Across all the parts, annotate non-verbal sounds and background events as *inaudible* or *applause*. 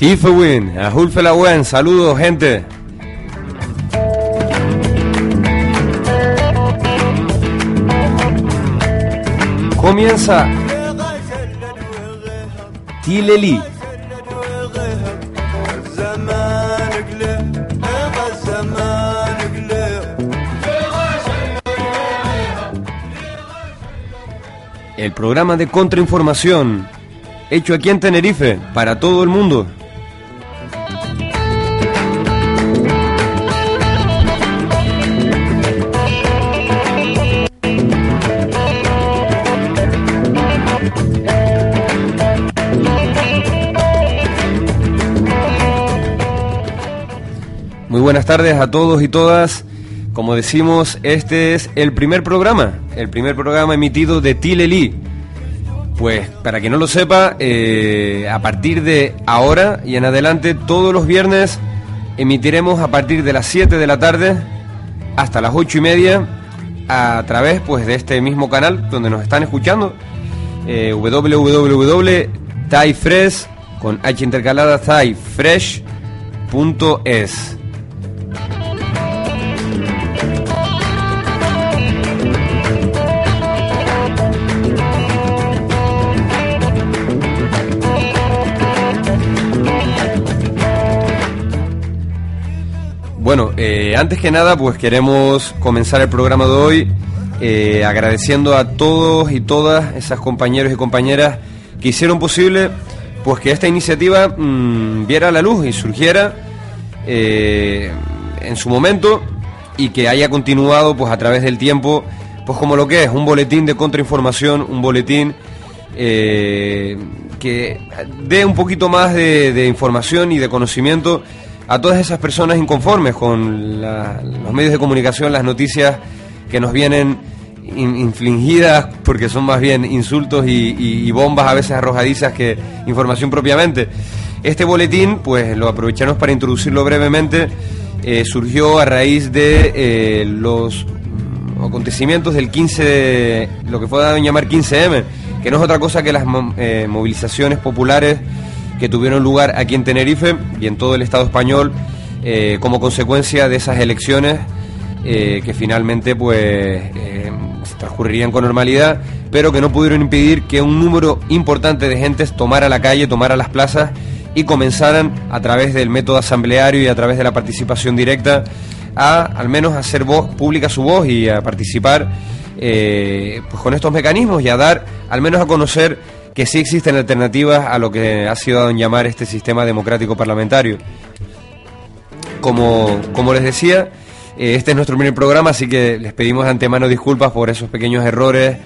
Tifewin, Ahulfelawen, saludos gente. Comienza Tileli. El programa de contrainformación hecho aquí en Tenerife para todo el mundo. Buenas tardes a todos y todas. Como decimos, este es el primer programa, el primer programa emitido de Tileli. Pues para que no lo sepa, eh, a partir de ahora y en adelante, todos los viernes emitiremos a partir de las 7 de la tarde hasta las 8 y media a través pues, de este mismo canal donde nos están escuchando, eh, con H intercalada taifresh.es. Bueno, eh, antes que nada, pues queremos comenzar el programa de hoy eh, agradeciendo a todos y todas esas compañeros y compañeras que hicieron posible pues que esta iniciativa mmm, viera la luz y surgiera eh, en su momento y que haya continuado pues a través del tiempo pues como lo que es un boletín de contrainformación, un boletín eh, que dé un poquito más de, de información y de conocimiento a todas esas personas inconformes con los medios de comunicación, las noticias que nos vienen in, infligidas, porque son más bien insultos y, bombas a veces arrojadizas que información propiamente. Este boletín, pues lo aprovechamos para introducirlo brevemente, eh, surgió a raíz de eh, los acontecimientos del 15, de, lo que fue dado en llamar 15M, que no es otra cosa que las eh, movilizaciones populares que tuvieron lugar aquí en Tenerife y en todo el Estado español eh, como consecuencia de esas elecciones eh, que finalmente pues eh, transcurrirían con normalidad, pero que no pudieron impedir que un número importante de gentes tomara la calle, tomara las plazas y comenzaran a través del método asambleario y a través de la participación directa a al menos hacer voz pública su voz y a participar pues con estos mecanismos y a dar al menos a conocer que sí existen alternativas a lo que ha sido dado en llamar este sistema democrático parlamentario. Como, como les decía, eh, este es nuestro primer programa, así que les pedimos de antemano disculpas por esos pequeños errores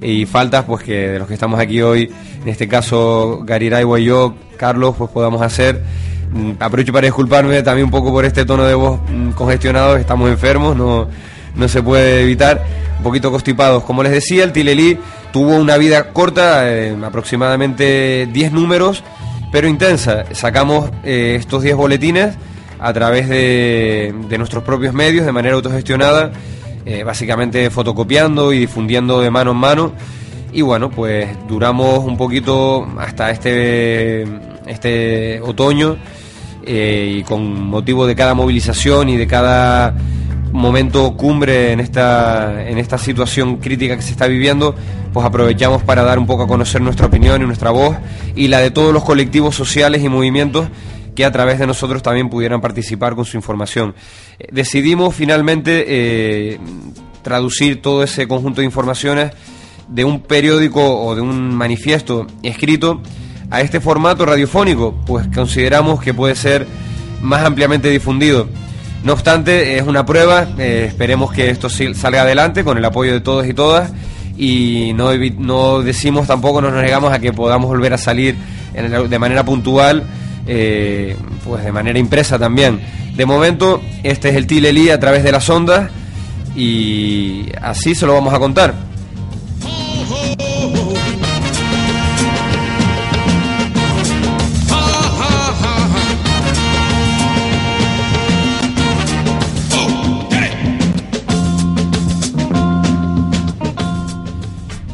y faltas pues que de los que estamos aquí hoy, en este caso Gariraiwa y yo, Carlos, pues podamos hacer. Mm, aprovecho para disculparme también un poco por este tono de voz mm, congestionado, estamos enfermos, no, no se puede evitar, un poquito constipados. Como les decía, el Tilelí tuvo una vida corta, eh, aproximadamente 10 números, pero intensa. Sacamos eh, estos 10 boletines a través de, de, nuestros propios medios, de manera autogestionada, eh, básicamente fotocopiando y difundiendo de mano en mano. Y bueno, pues duramos un poquito hasta este, este otoño y con motivo de cada movilización y de cada momento cumbre en esta, en esta situación crítica que se está viviendo, pues aprovechamos para dar un poco a conocer nuestra opinión y nuestra voz y la de todos los colectivos sociales y movimientos que a través de nosotros también pudieran participar con su información. Decidimos finalmente eh, traducir todo ese conjunto de informaciones de un periódico o de un manifiesto escrito a este formato radiofónico, pues consideramos que puede ser más ampliamente difundido. No obstante, es una prueba, eh, esperemos que esto salga adelante con el apoyo de todos y todas y no, no decimos tampoco, no nos negamos a que podamos volver a salir de manera puntual, eh, pues de manera impresa también. De momento, este es el Tilelí a través de las ondas y así se lo vamos a contar.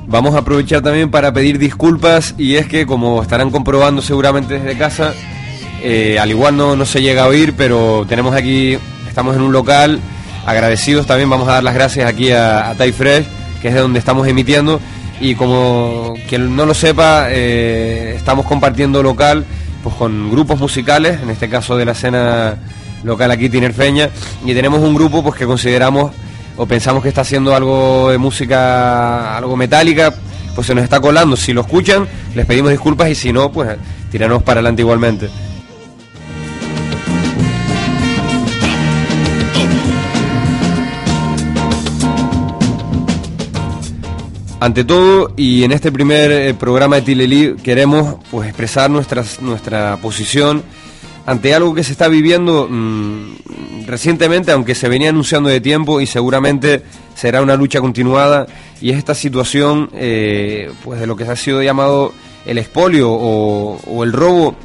Vamos a aprovechar también para pedir disculpas y es que como estarán comprobando seguramente desde casa, Eh, al igual no, no se llega a oír, pero tenemos aquí, estamos en un local, agradecidos también, vamos a dar las gracias aquí a, a Fresh, que es de donde estamos emitiendo, y como quien no lo sepa, eh, estamos compartiendo local pues con grupos musicales, en este caso de la escena local aquí tinerfeña, y tenemos un grupo pues que consideramos o pensamos que está haciendo algo de música, algo metálica, pues se nos está colando. Si lo escuchan, les pedimos disculpas y si no, pues tirarnos para adelante igualmente. Ante todo, y en este primer eh, programa de Tilelí, queremos pues, expresar nuestra posición ante algo que se está viviendo mmm, recientemente, aunque se venía anunciando de tiempo y seguramente será una lucha continuada, y es esta situación eh, pues de lo que se ha sido llamado el expolio o, o el robo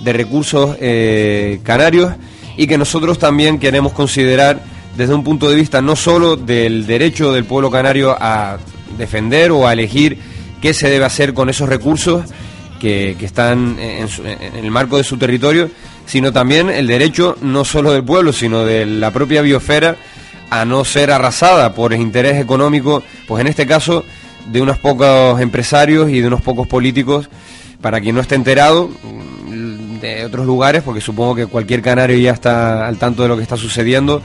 de recursos eh, canarios y que nosotros también queremos considerar desde un punto de vista no solo del derecho del pueblo canario a defender o a elegir qué se debe hacer con esos recursos que, están en, el marco de su territorio, sino también el derecho no solo del pueblo, sino de la propia biosfera a no ser arrasada por el interés económico, pues en este caso de unos pocos empresarios y de unos pocos políticos, para quien no esté enterado de otros lugares, porque supongo que cualquier canario ya está al tanto de lo que está sucediendo,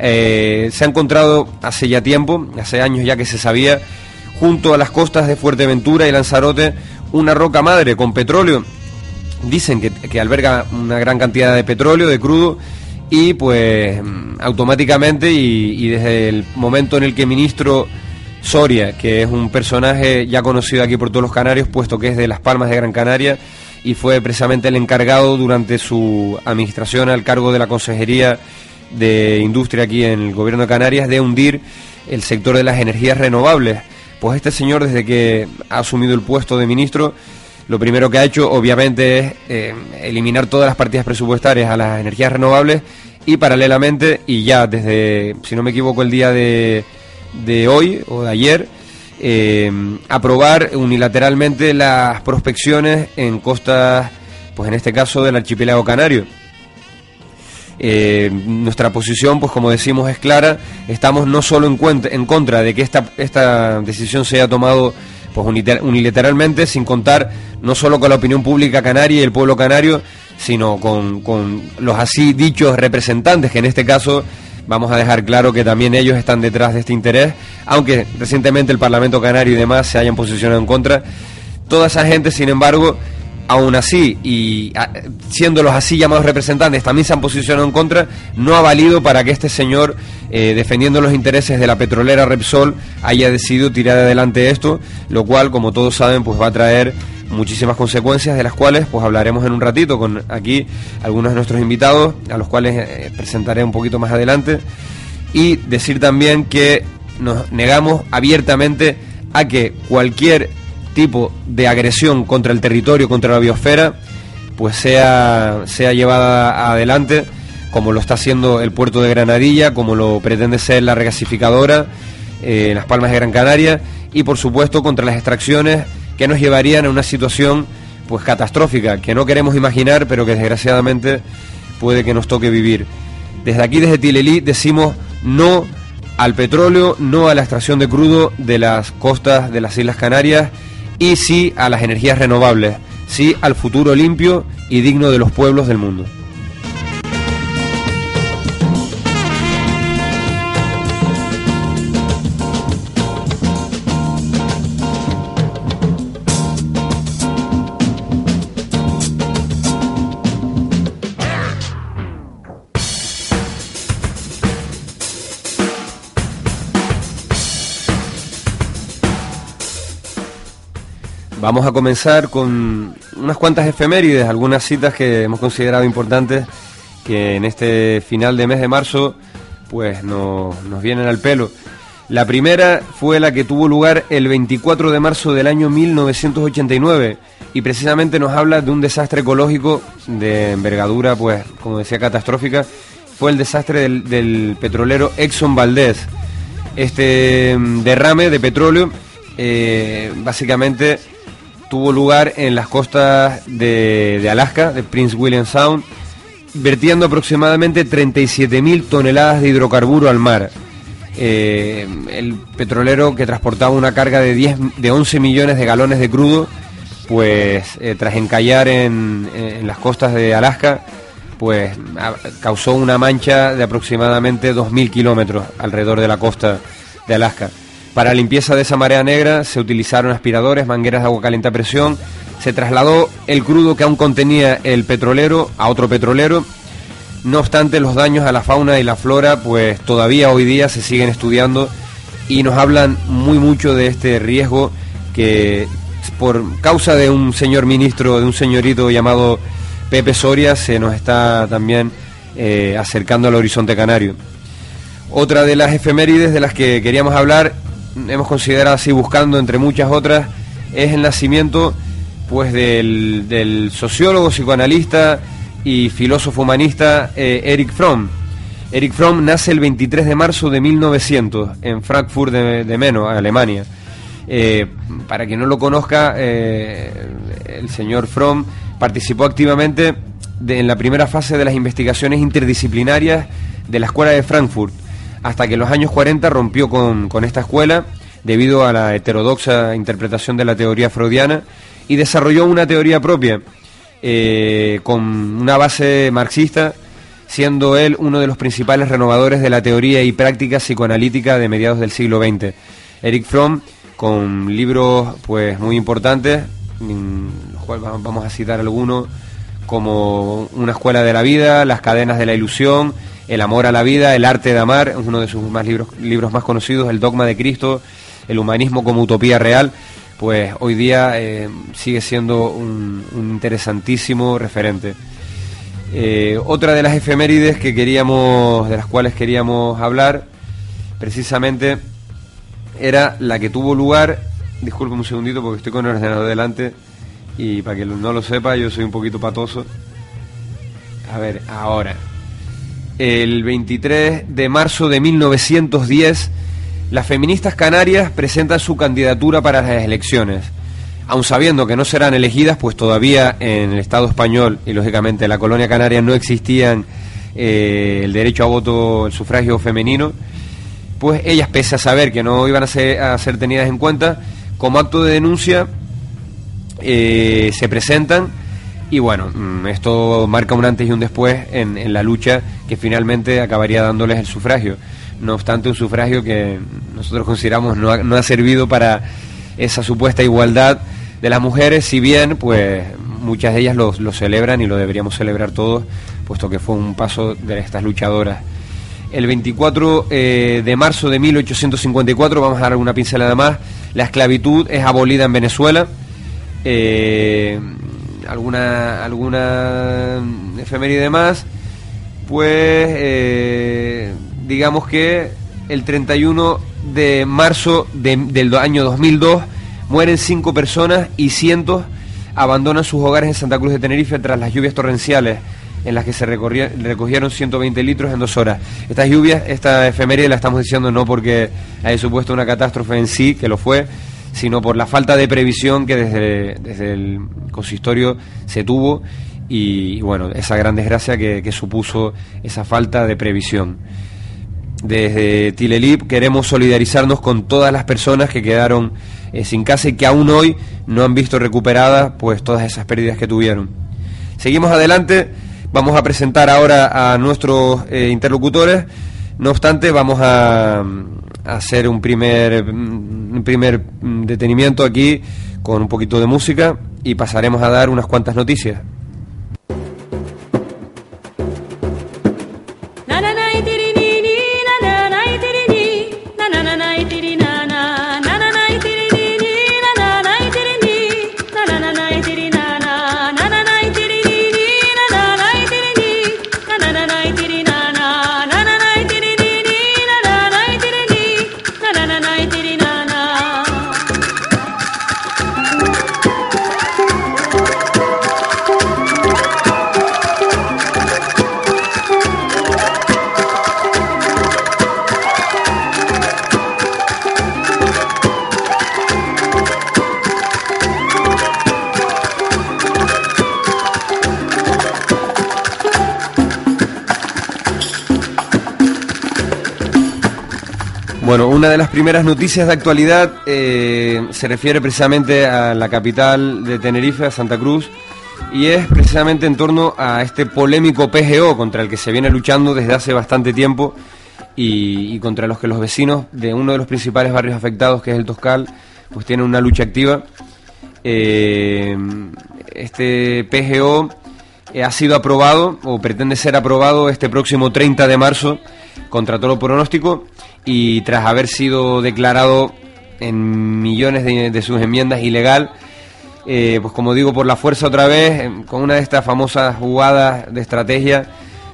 eh, se ha encontrado hace ya tiempo, hace años ya que se sabía, junto a las costas de Fuerteventura y Lanzarote, una roca madre con petróleo. Dicen que, que alberga una gran cantidad de petróleo, de crudo, y pues automáticamente y, y, desde el momento en el que ministro Soria, que es un personaje ya conocido aquí por todos los canarios, puesto que es de Las Palmas de Gran Canaria y fue precisamente el encargado durante su administración al cargo de la Consejería de Industria aquí en el Gobierno de Canarias de hundir el sector de las energías renovables. Pues este señor desde que ha asumido el puesto de ministro lo primero que ha hecho obviamente es eh, eliminar todas las partidas presupuestarias a las energías renovables y paralelamente, y ya desde, si no me equivoco, el día de, de hoy o de ayer, eh, aprobar unilateralmente las prospecciones en costas, pues en este caso del archipiélago canario. Eh, nuestra posición, pues como decimos, es clara. Estamos no solo en, cuenta, en contra de que esta, esta decisión se haya tomado pues unilateralmente, sin contar no solo con la opinión pública canaria y el pueblo canario, sino con, con los así dichos representantes, que en este caso vamos a dejar claro que también ellos están detrás de este interés, aunque recientemente el Parlamento Canario y demás se hayan posicionado en contra. Toda esa gente, sin embargo, aún así, y a, siendo los así llamados representantes, también se han posicionado en contra, no ha valido para que este señor, eh, defendiendo los intereses de la petrolera Repsol, haya decidido tirar adelante esto, lo cual, como todos saben, pues va a traer muchísimas consecuencias de las cuales pues hablaremos en un ratito con aquí algunos de nuestros invitados a los cuales eh, presentaré un poquito más adelante. Y decir también que nos negamos abiertamente a que cualquier de agresión contra el territorio, contra la biosfera, pues sea, sea llevada adelante, como lo está haciendo el puerto de Granadilla, como lo pretende ser la regasificadora eh, en las Palmas de Gran Canaria, y por supuesto contra las extracciones que nos llevarían a una situación pues catastrófica, que no queremos imaginar, pero que desgraciadamente puede que nos toque vivir. Desde aquí, desde Tilelí, decimos no al petróleo, no a la extracción de crudo de las costas de las Islas Canarias y sí a las energías renovables, sí al futuro limpio y digno de los pueblos del mundo. Vamos a comenzar con unas cuantas efemérides, algunas citas que hemos considerado importantes que en este final de mes de marzo pues no, nos vienen al pelo. La primera fue la que tuvo lugar el 24 de marzo del año 1989 y precisamente nos habla de un desastre ecológico de envergadura, pues como decía, catastrófica. Fue el desastre del, del petrolero Exxon Valdez. Este mm, derrame de petróleo eh, básicamente tuvo lugar en las costas de, Alaska, de Prince William Sound, vertiendo aproximadamente 37.000 toneladas de hidrocarburo al mar. Eh, el petrolero que transportaba una carga de, 10, de 11 millones de galones de crudo, pues eh, tras encallar en, las costas de Alaska, pues causó una mancha de aproximadamente 2.000 kilómetros alrededor de la costa de Alaska. Para limpieza de esa marea negra se utilizaron aspiradores, mangueras de agua caliente a presión, se trasladó el crudo que aún contenía el petrolero a otro petrolero. No obstante, los daños a la fauna y la flora, pues todavía hoy día se siguen estudiando y nos hablan muy mucho de este riesgo que por causa de un señor ministro, de un señorito llamado Pepe Soria, se nos está también eh, acercando al horizonte canario. Otra de las efemérides de las que queríamos hablar hemos considerado así buscando entre muchas otras, es el nacimiento pues del, sociólogo, psicoanalista y filósofo humanista eh, Eric Fromm. Eric Fromm nace el 23 de marzo de 1900 en Frankfurt de, de Meno, Alemania. Eh, para quien no lo conozca, eh, el señor Fromm participó activamente en la primera fase de las investigaciones interdisciplinarias de la Escuela de Frankfurt hasta que en los años 40 rompió con, esta escuela debido a la heterodoxa interpretación de la teoría freudiana y desarrolló una teoría propia eh, con una base marxista, siendo él uno de los principales renovadores de la teoría y práctica psicoanalítica de mediados del siglo XX. Eric Fromm, con libros pues muy importantes, los cuales vamos a citar algunos, como Una escuela de la vida, Las cadenas de la ilusión, el amor a la vida, El arte de amar, uno de sus más libros, libros más conocidos, El dogma de Cristo, El humanismo como utopía real, pues hoy día eh, sigue siendo un, interesantísimo referente. Eh, otra de las efemérides que queríamos, de las cuales queríamos hablar, precisamente era la que tuvo lugar, disculpen un segundito porque estoy con el ordenador delante y para que no lo sepa, yo soy un poquito patoso. A ver, ahora el 23 de marzo de 1910, las feministas canarias presentan su candidatura para las elecciones. Aun sabiendo que no serán elegidas, pues todavía en el Estado español y lógicamente en la colonia canaria no existían eh, el derecho a voto, el sufragio femenino, pues ellas, pese a saber que no iban a ser, a ser tenidas en cuenta, como acto de denuncia, eh, se presentan y bueno, mm, esto marca un antes y un después en, la lucha que finalmente acabaría dándoles el sufragio. No obstante, un sufragio que nosotros consideramos no ha, servido para esa supuesta igualdad de las mujeres, si bien pues muchas de ellas lo, celebran y lo deberíamos celebrar todos, puesto que fue un paso de estas luchadoras. El 24 eh, de marzo de 1854, vamos a dar una pincelada más, la esclavitud es abolida en Venezuela. Eh, alguna alguna efeméride más, pues eh, digamos que el 31 de marzo del año 2002 mueren cinco personas y cientos abandonan sus hogares en Santa Cruz de Tenerife tras las lluvias torrenciales en las que se recogieron 120 litros en dos horas. Estas lluvias, esta efeméride la estamos diciendo no porque haya supuesto una catástrofe en sí, que lo fue, sino por la falta de previsión que desde, desde el consistorio se tuvo y, bueno, esa gran desgracia que, supuso esa falta de previsión. Desde Tilelip queremos solidarizarnos con todas las personas que quedaron eh, sin casa y que aún hoy no han visto recuperadas pues todas esas pérdidas que tuvieron. Seguimos adelante, vamos a presentar ahora a nuestros eh, interlocutores, no obstante vamos a, hacer un primer, mm, un primer mm, detenimiento aquí con un poquito de música y pasaremos a dar unas cuantas noticias. Una de las primeras noticias de actualidad eh, se refiere precisamente a la capital de Tenerife, a Santa Cruz, y es precisamente en torno a este polémico PGO contra el que se viene luchando desde hace bastante tiempo y, contra los que los vecinos de uno de los principales barrios afectados, que es el Toscal, pues tienen una lucha activa. Eh, este PGO eh, ha sido aprobado o pretende ser aprobado este próximo 30 de marzo contra todo pronóstico y tras haber sido declarado en millones de, sus enmiendas ilegal, eh, pues como digo, por la fuerza otra vez, con una de estas famosas jugadas de estrategia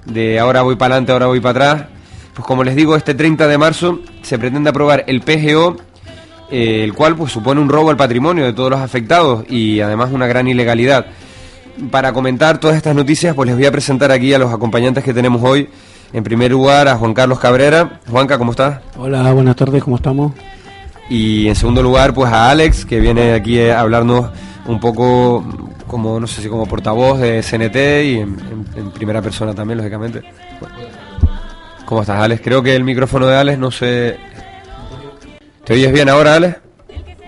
de ahora voy para adelante, ahora voy para atrás, pues como les digo, este 30 de marzo se pretende aprobar el PGO, eh, el cual pues supone un robo al patrimonio de todos los afectados y además una gran ilegalidad. Para comentar todas estas noticias, pues les voy a presentar aquí a los acompañantes que tenemos hoy. En primer lugar, a Juan Carlos Cabrera. Juanca, ¿cómo estás? Hola, buenas tardes, ¿cómo estamos? Y en segundo lugar, pues a Alex, que viene aquí a hablarnos un poco como, no sé si como portavoz de CNT y en, primera persona también, lógicamente. ¿Cómo estás, Alex? Creo que el micrófono de Alex no se... ¿Te oyes bien ahora, Alex?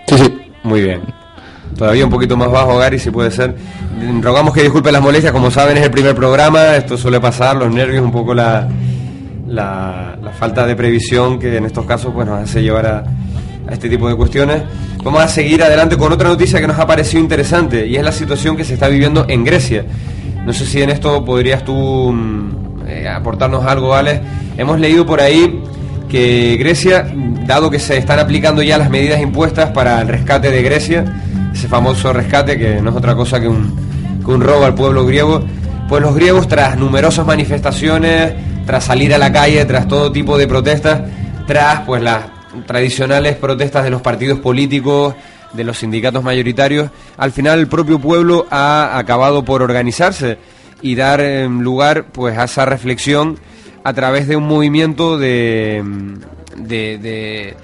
Sí, sí. Muy bien. Todavía un poquito más bajo, Gary, si puede ser. Rogamos que disculpen las molestias, como saben es el primer programa, esto suele pasar, los nervios, un poco la, la, falta de previsión que en estos casos pues, nos hace llevar a, este tipo de cuestiones. Vamos a seguir adelante con otra noticia que nos ha parecido interesante y es la situación que se está viviendo en Grecia. No sé si en esto podrías tú mm, eh, aportarnos algo, Alex. Hemos leído por ahí que Grecia, dado que se están aplicando ya las medidas impuestas para el rescate de Grecia, ese famoso rescate que no es otra cosa que un, que un robo al pueblo griego, pues los griegos tras numerosas manifestaciones, tras salir a la calle, tras todo tipo de protestas, tras pues las tradicionales protestas de los partidos políticos, de los sindicatos mayoritarios, al final el propio pueblo ha acabado por organizarse y dar em, lugar pues a esa reflexión a través de un movimiento de, de,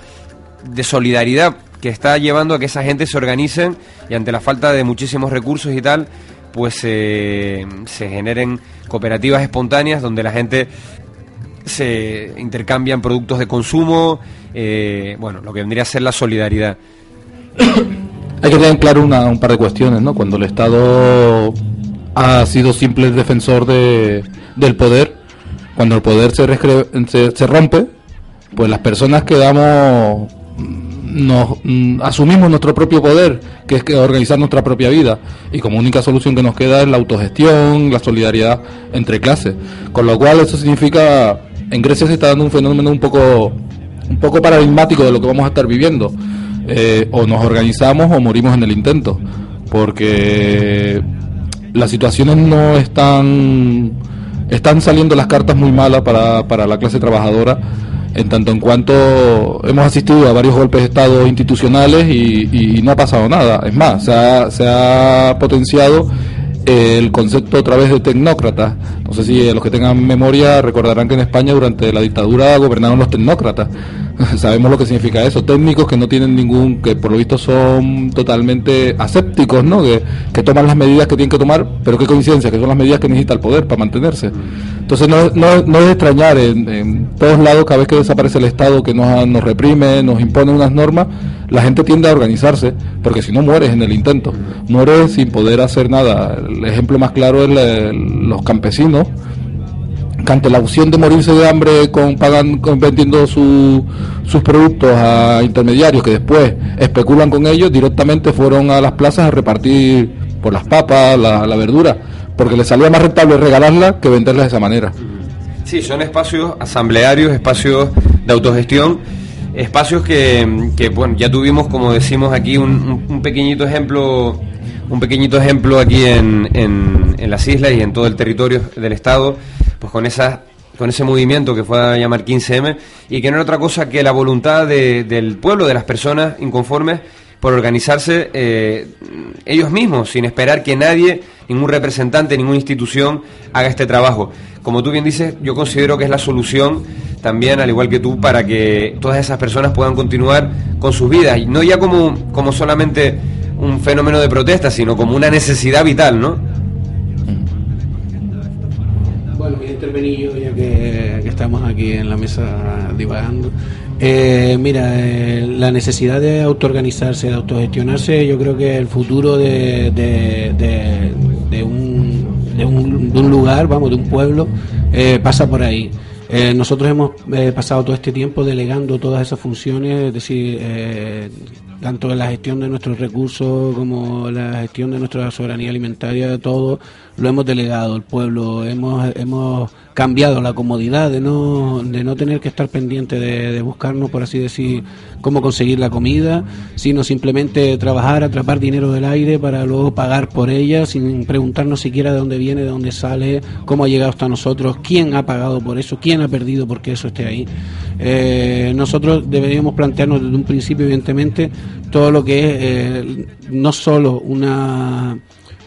de solidaridad que está llevando a que esa gente se organicen y ante la falta de muchísimos recursos y tal, pues eh, se generen cooperativas espontáneas donde la gente se intercambian productos de consumo, eh, bueno, lo que vendría a ser la solidaridad. *coughs* Hay que tener claro un par de cuestiones, ¿no? Cuando el Estado ha sido simple defensor de, del poder, cuando el poder se, se rompe, pues las personas quedamos nos mm, asumimos nuestro propio poder, que es que organizar nuestra propia vida, y como única solución que nos queda es la autogestión, la solidaridad entre clases. Con lo cual eso significa, en Grecia se está dando un fenómeno un poco, un poco paradigmático de lo que vamos a estar viviendo. Eh, o nos organizamos o morimos en el intento, porque las situaciones no están, están saliendo las cartas muy malas para, para la clase trabajadora en tanto en cuanto hemos asistido a varios golpes de Estado institucionales y, no ha pasado nada. Es más, se ha, se ha potenciado el concepto a través de tecnócratas. No sé si los que tengan memoria recordarán que en España durante la dictadura gobernaron los tecnócratas. *laughs* Sabemos lo que significa eso. Técnicos que no tienen ningún, que por lo visto son totalmente asépticos, ¿no? Que, que toman las medidas que tienen que tomar, pero qué coincidencia, que son las medidas que necesita el poder para mantenerse. Entonces no, no, no es extrañar, en, todos lados, cada vez que desaparece el Estado que nos, nos reprime, nos impone unas normas, la gente tiende a organizarse, porque si no mueres en el intento, mueres sin poder hacer nada. El ejemplo más claro es los campesinos, que ante la opción de morirse de hambre con, pagan, con vendiendo sus productos a intermediarios que después especulan con ellos, directamente fueron a las plazas a repartir por las papas, la, la verdura, porque les salía más rentable regalarla que venderla de esa manera. Sí, son espacios asamblearios, espacios de autogestión espacios que, que, bueno, ya tuvimos, como decimos aquí, un, pequeñito ejemplo, un pequeñito ejemplo aquí en, en, las islas y en todo el territorio del Estado, pues con esa con ese movimiento que fue a llamar 15M y que no era otra cosa que la voluntad de, del pueblo, de las personas inconformes por organizarse eh, ellos mismos, sin esperar que nadie, ningún representante, ninguna institución haga este trabajo. Como tú bien dices, yo considero que es la solución también, al igual que tú, para que todas esas personas puedan continuar con sus vidas, y no ya como, como solamente un fenómeno de protesta, sino como una necesidad vital, ¿no? Bueno, voy a intervenir ya que, estamos aquí en la mesa divagando. Eh, mira, eh, la necesidad de autoorganizarse, de autogestionarse, yo creo que el futuro de, de, un, de, un, lugar, vamos, de un pueblo, eh, pasa por ahí. nosotros hemos pasado todo este tiempo delegando todas esas funciones, es decir, tanto la gestión de nuestros recursos como la gestión de nuestra soberanía alimentaria, todo lo hemos delegado. El pueblo hemos, hemos cambiado la comodidad de no, de no tener que estar pendiente de, buscarnos, por así decir, cómo conseguir la comida, sino simplemente trabajar, atrapar dinero del aire para luego pagar por ella sin preguntarnos siquiera de dónde viene, de dónde sale, cómo ha llegado hasta nosotros, quién ha pagado por eso, quién ha perdido porque eso esté ahí. Eh, nosotros deberíamos plantearnos desde un principio, evidentemente, todo lo que es eh, no solo una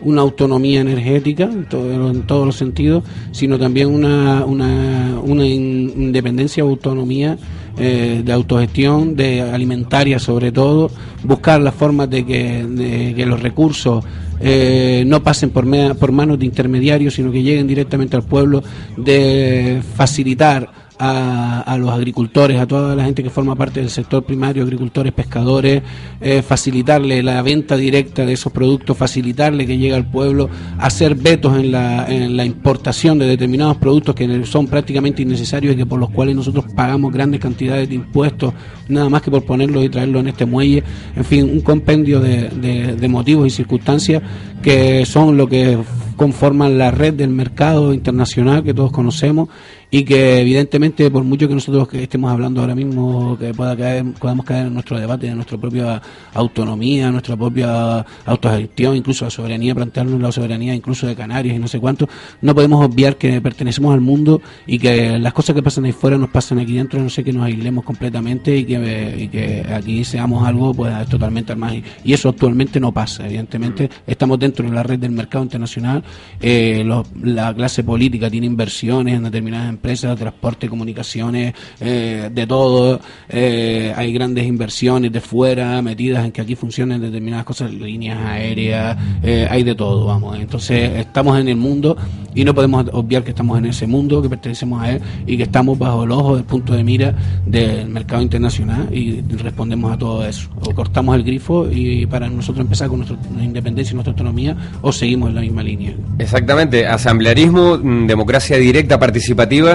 una autonomía energética en, todos los sentidos, sino también una, una, una independencia o autonomía eh, de autogestión, de alimentaria sobre todo, buscar las formas de que, los recursos eh, no pasen por, por manos de intermediarios, sino que lleguen directamente al pueblo, de facilitar a, los agricultores, a toda la gente que forma parte del sector primario, agricultores, pescadores, eh, facilitarle la venta directa de esos productos, facilitarle que llegue al pueblo, hacer vetos en la, en la importación de determinados productos que son prácticamente innecesarios y que por los cuales nosotros pagamos grandes cantidades de impuestos, nada más que por ponerlos y traerlos en este muelle. En fin, un compendio de, de motivos y circunstancias que son lo que conforman la red del mercado internacional que todos conocemos y que evidentemente por mucho que nosotros que estemos hablando ahora mismo que pueda caer, podamos caer en nuestro debate de nuestra propia autonomía, nuestra propia autogestión, incluso la soberanía, plantearnos la soberanía incluso de Canarias y no sé cuánto, no podemos obviar que pertenecemos al mundo y que las cosas que pasan ahí fuera nos pasan aquí dentro, no sé que nos aislemos completamente y que, y que aquí seamos algo pues totalmente al. Y eso actualmente no pasa, evidentemente estamos dentro de la red del mercado internacional, eh, la clase política tiene inversiones en determinadas empresas, transporte, comunicaciones, eh, de todo. Eh, hay grandes inversiones de fuera metidas en que aquí funcionen determinadas cosas, líneas aéreas, eh, hay de todo, vamos. Entonces estamos en el mundo y no podemos obviar que estamos en ese mundo, que pertenecemos a él y que estamos bajo el ojo del punto de mira del mercado internacional y respondemos a todo eso. O cortamos el grifo y para nosotros empezar con nuestra independencia y nuestra autonomía o seguimos en la misma línea. Exactamente, asamblearismo, mm, democracia directa, participativa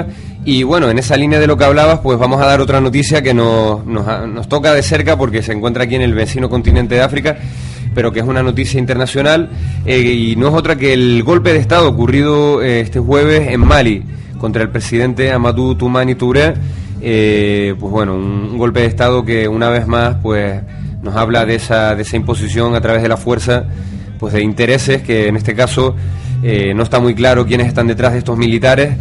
y bueno, en esa línea de lo que hablabas, pues vamos a dar otra noticia que nos, nos, toca de cerca porque se encuentra aquí en el vecino continente de África pero que es una noticia internacional eh, y no es otra que el golpe de Estado ocurrido eh, este jueves en Mali contra el presidente Amadou Toumani Touré. Eh, pues bueno, un, golpe de Estado que una vez más pues nos habla de esa, de esa imposición a través de la fuerza pues de intereses que en este caso eh, no está muy claro quiénes están detrás de estos militares.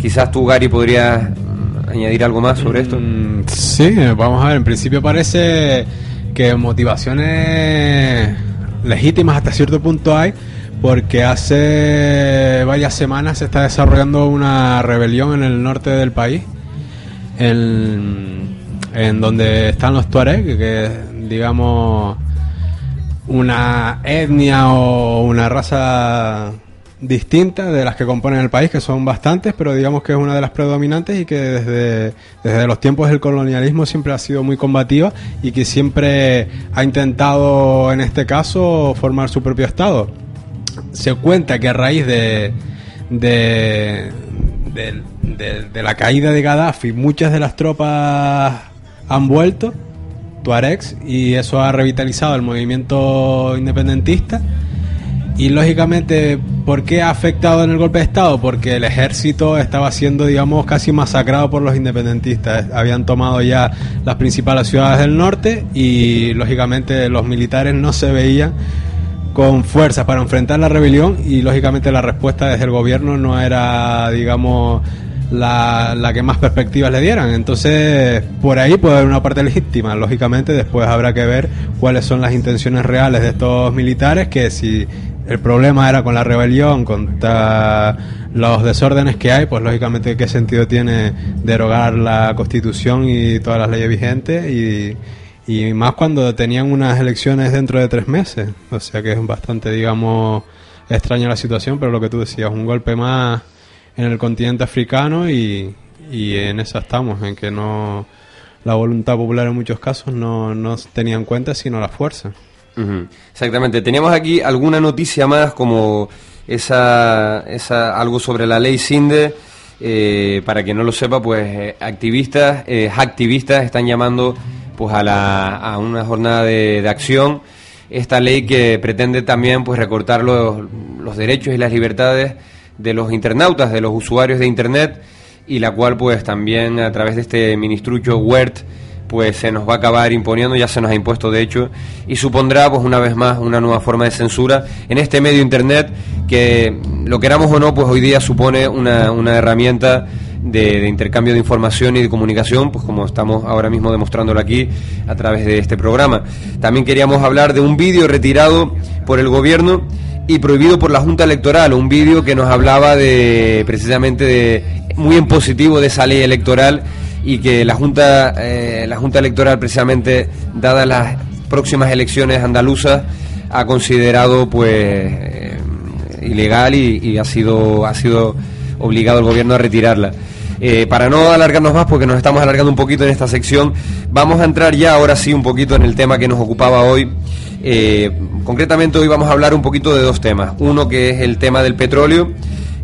quizás tú, Gary, podrías mm, añadir algo más sobre esto. Mm, sí, vamos a ver. En principio parece que motivaciones legítimas hasta cierto punto hay, porque hace varias semanas se está desarrollando una rebelión en el norte del país, en, en donde están los Tuareg, que digamos una etnia o una raza distintas de las que componen el país, que son bastantes, pero digamos que es una de las predominantes y que desde, desde los tiempos del colonialismo siempre ha sido muy combativa y que siempre ha intentado, en este caso, formar su propio Estado. Se cuenta que a raíz de, de, de, la caída de Gaddafi, muchas de las tropas han vuelto, Tuaregs, y eso ha revitalizado el movimiento independentista y lógicamente, ¿por qué ha afectado en el golpe de Estado? Porque el ejército estaba siendo, digamos, casi masacrado por los independentistas. Habían tomado ya las principales ciudades del norte y, lógicamente, los militares no se veían con fuerzas para enfrentar la rebelión y, lógicamente, la respuesta desde el gobierno no era, digamos, la, la, que más perspectivas le dieran. Entonces, por ahí puede haber una parte legítima. Lógicamente, después habrá que ver cuáles son las intenciones reales de estos militares, que si el problema era con la rebelión, contra los desórdenes que hay, pues lógicamente qué sentido tiene derogar la constitución y todas las leyes vigentes y, más cuando tenían unas elecciones dentro de tres meses. O sea que es bastante, digamos, extraña la situación, pero lo que tú decías, un golpe más en el continente africano y, en eso estamos, en que no la voluntad popular en muchos casos no, no tenía en cuenta sino la fuerza. Exactamente. Teníamos aquí alguna noticia más como esa, esa algo sobre la ley Sinde. Eh, para quien no lo sepa, pues eh, activistas, eh, activistas están llamando pues a, la, a una jornada de, de, acción. Esta ley que pretende también pues recortar los, los derechos y las libertades de los internautas, de los usuarios de Internet y la cual pues también a través de este ministrucho WERT pues se nos va a acabar imponiendo, ya se nos ha impuesto de hecho, y supondrá pues una vez más una nueva forma de censura en este medio internet que lo queramos o no pues hoy día supone una, una herramienta de, de, intercambio de información y de comunicación, pues como estamos ahora mismo demostrándolo aquí a través de este programa. También queríamos hablar de un vídeo retirado por el gobierno y prohibido por la Junta Electoral, un vídeo que nos hablaba de precisamente de muy en positivo de esa ley electoral y que la Junta eh, la Junta Electoral precisamente dadas las próximas elecciones andaluzas ha considerado pues eh, ilegal y, ha sido ha sido obligado el gobierno a retirarla. Eh, para no alargarnos más, porque nos estamos alargando un poquito en esta sección, vamos a entrar ya ahora sí un poquito en el tema que nos ocupaba hoy. Concretamente hoy vamos a hablar un poquito de dos temas. Uno que es el tema del petróleo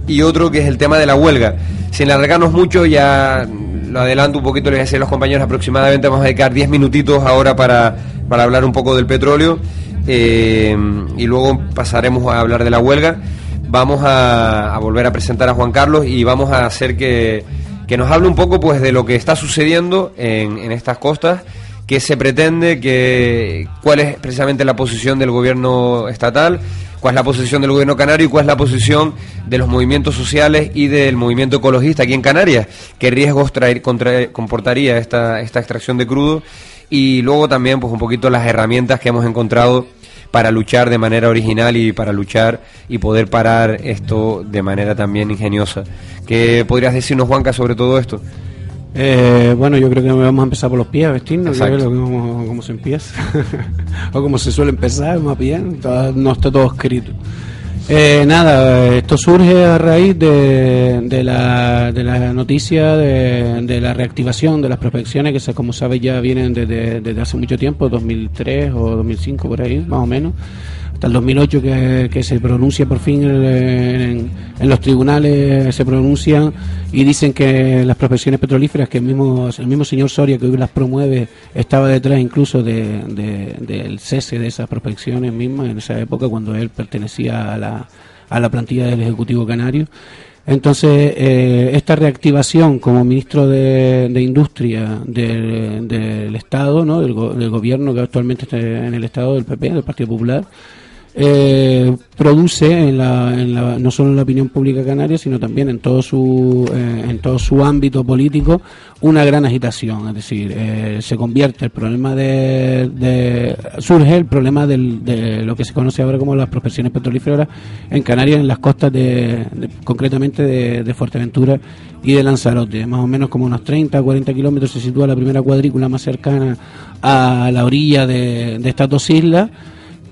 y otro que es el tema de la huelga. Sin alargarnos mucho, ya lo adelanto un poquito, les decía a los compañeros, aproximadamente vamos a dedicar 10 minutitos ahora para, para hablar un poco del petróleo eh, y luego pasaremos a hablar de la huelga. Vamos a, a volver a presentar a Juan Carlos y vamos a hacer que que nos hable un poco pues de lo que está sucediendo en, en estas costas, qué se pretende, que, cuál es precisamente la posición del gobierno estatal, cuál es la posición del gobierno canario y cuál es la posición de los movimientos sociales y del movimiento ecologista aquí en Canarias, qué riesgos traer, comportaría esta, esta extracción de crudo y luego también pues un poquito las herramientas que hemos encontrado para luchar de manera original y para luchar y poder parar esto de manera también ingeniosa. ¿Qué podrías decirnos, Juanca, sobre todo esto? Eh, bueno, yo creo que vamos a empezar por los pies, vestirnos, que cómo, cómo se empieza, *laughs* o cómo se suele empezar, más bien, no está todo escrito. Eh, nada, esto surge a raíz de, de, la, de la noticia de, de, la reactivación de las prospecciones que, como sabes, ya vienen desde, desde hace mucho tiempo, 2003 o 2005 por ahí, más o menos hasta el 2008 que, que se pronuncia por fin en, los tribunales se pronuncian y dicen que las profesiones petrolíferas que el mismo el mismo señor Soria que hoy las promueve estaba detrás incluso de, de, del cese de esas prospecciones mismas en esa época cuando él pertenecía a la, a la plantilla del Ejecutivo Canario entonces, eh, esta reactivación como ministro de, Industria del, del Estado, ¿no? del, del, gobierno que actualmente está en el Estado del PP, del Partido Popular, eh, produce en la, en la, no solo en la opinión pública canaria, sino también en todo su, eh, en todo su ámbito político una gran agitación. Es decir, eh, se convierte el problema de, de surge el problema del, de lo que se conoce ahora como las prospecciones petrolíferas en Canarias, en las costas de, concretamente de, Fuerteventura y de Lanzarote. Más o menos como unos 30 o 40 kilómetros se sitúa la primera cuadrícula más cercana a la orilla de estas dos islas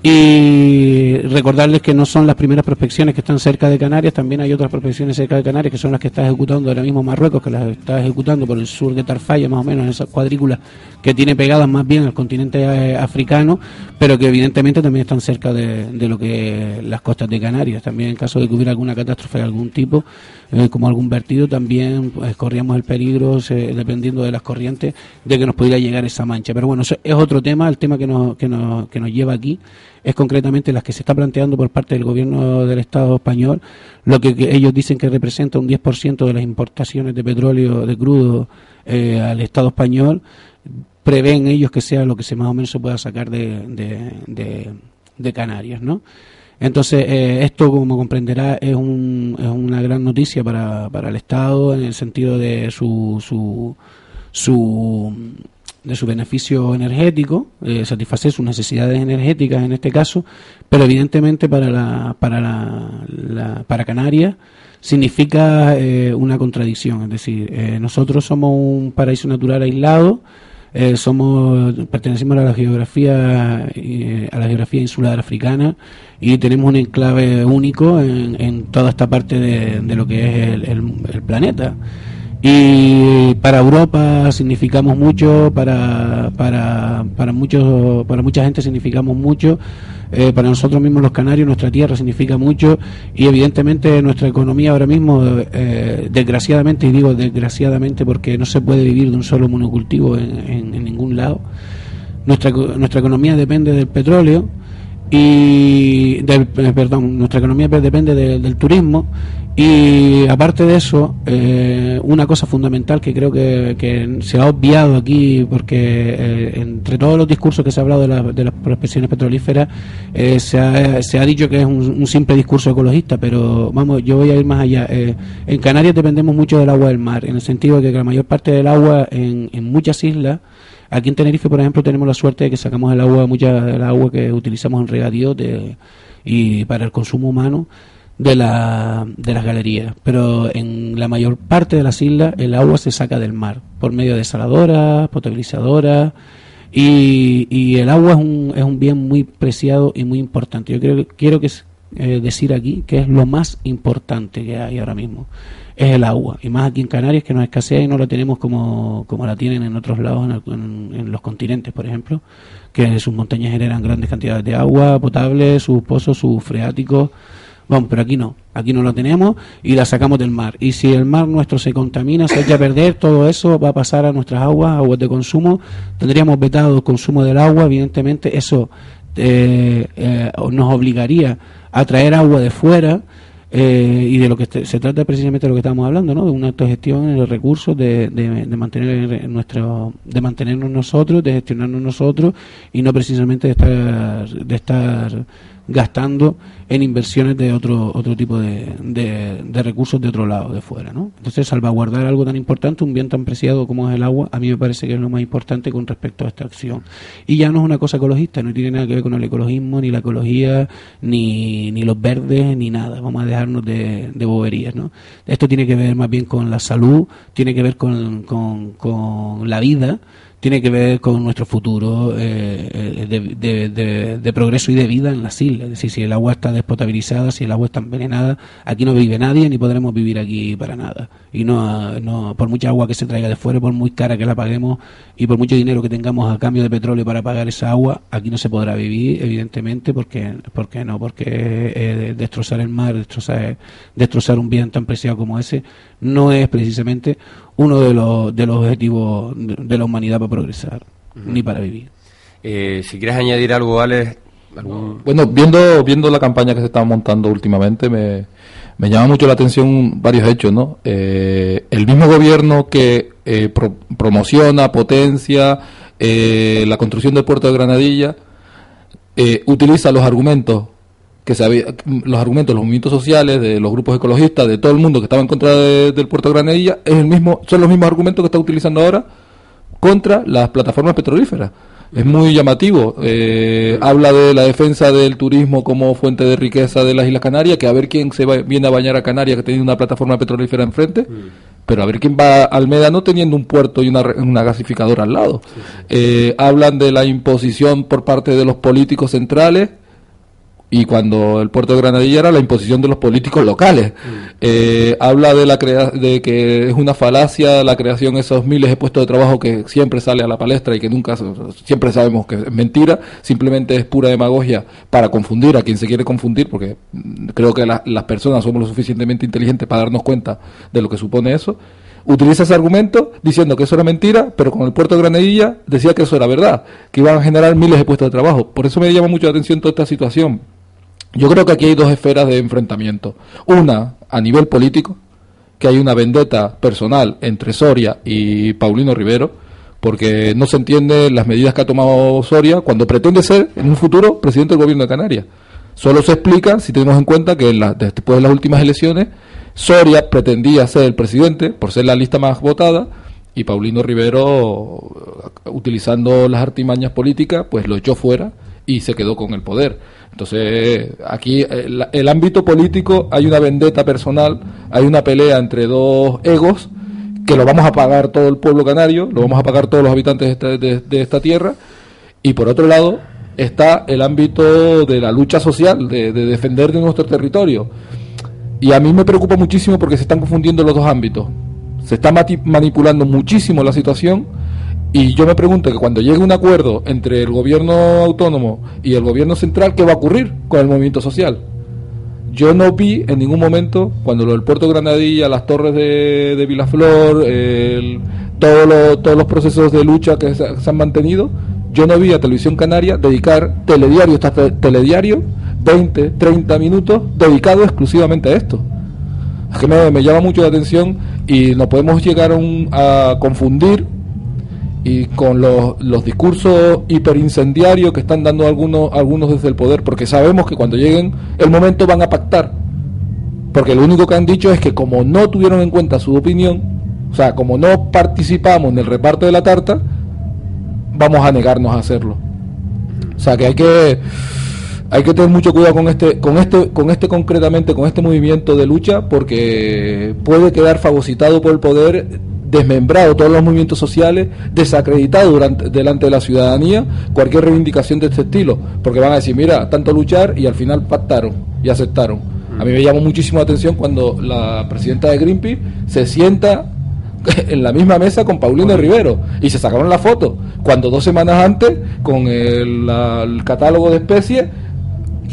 y recordarles que no son las primeras prospecciones que están cerca de Canarias, también hay otras prospecciones cerca de Canarias que son las que está ejecutando ahora mismo Marruecos, que las está ejecutando por el sur de Tarfaya, más o menos, en esas cuadrículas que tiene pegadas más bien al continente eh, africano, pero que evidentemente también están cerca de, lo que las costas de Canarias. También en caso de que hubiera alguna catástrofe de algún tipo, eh, como algún vertido, también pues, corríamos el peligro, se, dependiendo de las corrientes, de que nos pudiera llegar esa mancha. Pero bueno, eso es otro tema, el tema que nos, que nos, que nos lleva aquí es concretamente las que se está planteando por parte del gobierno del Estado español, lo que, ellos dicen que representa un 10% de las importaciones de petróleo de crudo eh, al Estado español, prevén ellos que sea lo que se más o menos se pueda sacar de, de Canarias, ¿no? Entonces, eh, esto, como comprenderá, es, un, es una gran noticia para, para el Estado en el sentido de su, su, su de su beneficio energético, eh, satisfacer sus necesidades energéticas en este caso, pero evidentemente para la, para la, para Canarias significa eh, una contradicción, es decir, eh, nosotros somos un paraíso natural aislado, Eh, somos pertenecemos a la geografía eh, a la geografía insular africana y tenemos un enclave único en, en toda esta parte de, de lo que es el- el planeta. Y para Europa significamos mucho, para, para, para, muchos, para mucha gente significamos mucho, eh, para nosotros mismos los canarios, nuestra tierra significa mucho. Y evidentemente nuestra economía ahora mismo, eh, desgraciadamente, y digo desgraciadamente porque no se puede vivir de un solo monocultivo en, en- en ningún lado, nuestra, nuestra economía depende del petróleo y del, eh, perdón, nuestra economía depende de- del turismo y aparte de eso, eh, una cosa fundamental que creo que, que se ha obviado aquí, porque eh, entre todos los discursos que se ha hablado de, la- de las prospecciones petrolíferas, eh, se, ha, se ha dicho que es un, un simple discurso ecologista, pero vamos, yo voy a ir más allá. Eh, en Canarias dependemos mucho del agua del mar, en el sentido de que la mayor parte del agua en, en muchas islas Aquí en Tenerife, por ejemplo, tenemos la suerte de que sacamos el agua, mucha del agua que utilizamos en regadío y para el consumo humano de, la, de las galerías. Pero en la mayor parte de las islas el agua se saca del mar por medio de desaladoras, potabilizadoras. Y, el agua es un, es un bien muy preciado y muy importante. Yo creo, quiero que, eh, decir aquí que es lo más importante que hay ahora mismo. Es el agua. Y más aquí en Canarias que nos escasea y no la tenemos como, como la tienen en otros lados, en, los continentes, por ejemplo, que sus montañas generan grandes cantidades de agua potable, sus pozos, sus freáticos. Bueno, pero aquí no, aquí no lo tenemos y la sacamos del mar. Y si el mar nuestro se contamina, se echa a perder, todo eso va a pasar a nuestras aguas, aguas de consumo. Tendríamos vetado el consumo del agua, evidentemente eso eh, eh, nos obligaría a traer agua de fuera. Eh, y de lo que te- se trata precisamente de lo que estamos hablando, ¿no? De una autogestión de los recursos, de, de, de mantener nuestro, de mantenernos nosotros, de gestionarnos nosotros y no precisamente de estar, de estar gastando en inversiones de otro otro tipo de, de, recursos de otro lado, de fuera, ¿no? Entonces, salvaguardar algo tan importante, un bien tan preciado como es el agua, a mí me parece que es lo más importante con respecto a esta acción. Y ya no es una cosa ecologista, no tiene nada que ver con el ecologismo, ni la ecología, ni, ni los verdes, ni nada. Vamos a dejarnos de, de boberías, ¿no? Esto tiene que ver más bien con la salud, tiene que ver con, con, con la vida, tiene que ver con nuestro futuro eh, eh, de, progreso y de vida en las islas. Es decir, si el agua está despotabilizada, si el agua está envenenada, aquí no vive nadie ni podremos vivir aquí para nada. Y no, no por mucha agua que se traiga de fuera, por muy cara que la paguemos y por mucho dinero que tengamos a cambio de petróleo para pagar esa agua, aquí no se podrá vivir, evidentemente, porque, porque no, porque eh, destrozar el mar, destrozar, destrozar un bien tan preciado como ese, no es precisamente uno de los, de los objetivos de de la humanidad para progresar, ni para vivir. Eh, si quieres añadir algo, Alex, algún... Bueno, viendo, viendo la campaña que se está montando últimamente, me, me llama mucho la atención varios hechos, ¿no? Eh, el mismo gobierno que eh, pro- promociona, potencia eh, la construcción del puerto de Granadilla, eh, utiliza los argumentos que se había, los argumentos, los movimientos sociales de los grupos ecologistas, de todo el mundo que estaba en contra de- del puerto de Granadilla, es el mismo, son los mismos argumentos que está utilizando ahora contra las plataformas petrolíferas. Es muy llamativo. Eh, habla de la defensa del turismo como fuente de riqueza de las Islas Canarias, que a ver quién se va- viene a bañar a Canarias que tiene una plataforma petrolífera enfrente, pero a ver quién va a Almeda no teniendo un puerto y una, una gasificadora al lado. Eh, hablan de la imposición por parte de los políticos centrales y cuando el puerto de Granadilla era la imposición de los políticos locales. Eh, habla de la crea de que es una falacia la creación de esos miles de puestos de trabajo que siempre sale a la palestra y que nunca siempre sabemos que es mentira, simplemente es pura demagogia para confundir a quien se quiere confundir, porque mm, creo que la- las personas somos lo suficientemente inteligentes para darnos cuenta de lo que supone eso. Utiliza ese argumento diciendo que eso era mentira, pero con el puerto de Granadilla decía que eso era verdad, que iban a generar miles de puestos de trabajo. Por eso me llama mucho la atención toda esta situación. Yo creo que aquí hay dos esferas de enfrentamiento. Una, a nivel político, que hay una vendetta personal entre Soria y Paulino Rivero, porque no se entiende las medidas que ha tomado Soria cuando pretende ser, en un futuro, presidente del gobierno de Canarias. Solo se explica si tenemos en cuenta que en después de las últimas elecciones, Soria pretendía ser el presidente por ser la lista más votada y Paulino Rivero, utilizando las artimañas políticas, pues lo echó fuera y se quedó con el poder. Entonces, aquí el, el ámbito político hay una vendetta personal, hay una pelea entre dos egos que lo vamos a pagar todo el pueblo canario, lo vamos a pagar todos los habitantes de esta, de- esta tierra, y por otro lado está el ámbito de la lucha social, de, de defender de nuestro territorio. Y a mí me preocupa muchísimo porque se están confundiendo los dos ámbitos. Se está manipulando muchísimo la situación y yo me pregunto que cuando llegue un acuerdo entre el gobierno autónomo y el gobierno central, ¿qué va a ocurrir con el movimiento social? Yo no vi en ningún momento, cuando lo del Puerto Granadilla, las torres de, de Vilaflor, el- todo todos los procesos de lucha que se, han mantenido, yo no vi a Televisión Canaria dedicar telediario te- telediario, 20, 30 minutos dedicado exclusivamente a esto. Es que me, me llama mucho la atención y nos podemos llegar a, un- a confundir y con los, los discursos hiperincendiarios que están dando algunos, algunos desde el poder, porque sabemos que cuando lleguen el momento van a pactar. Porque lo único que han dicho es que como no tuvieron en cuenta su opinión, o sea, como no participamos en el reparto de la tarta, vamos a negarnos a hacerlo. O sea, que hay que hay que tener mucho cuidado con este con este con este concretamente con este movimiento de lucha porque puede quedar fagocitado por el poder desmembrado todos los movimientos sociales desacreditado durante, delante de la ciudadanía cualquier reivindicación de este estilo porque van a decir mira tanto luchar y al final pactaron y aceptaron a mí me llamó muchísimo la atención cuando la presidenta de Greenpeace se sienta *laughs* en la misma mesa con Paulino Rivero y se sacaron la foto cuando dos semanas antes con el, la- el catálogo de especies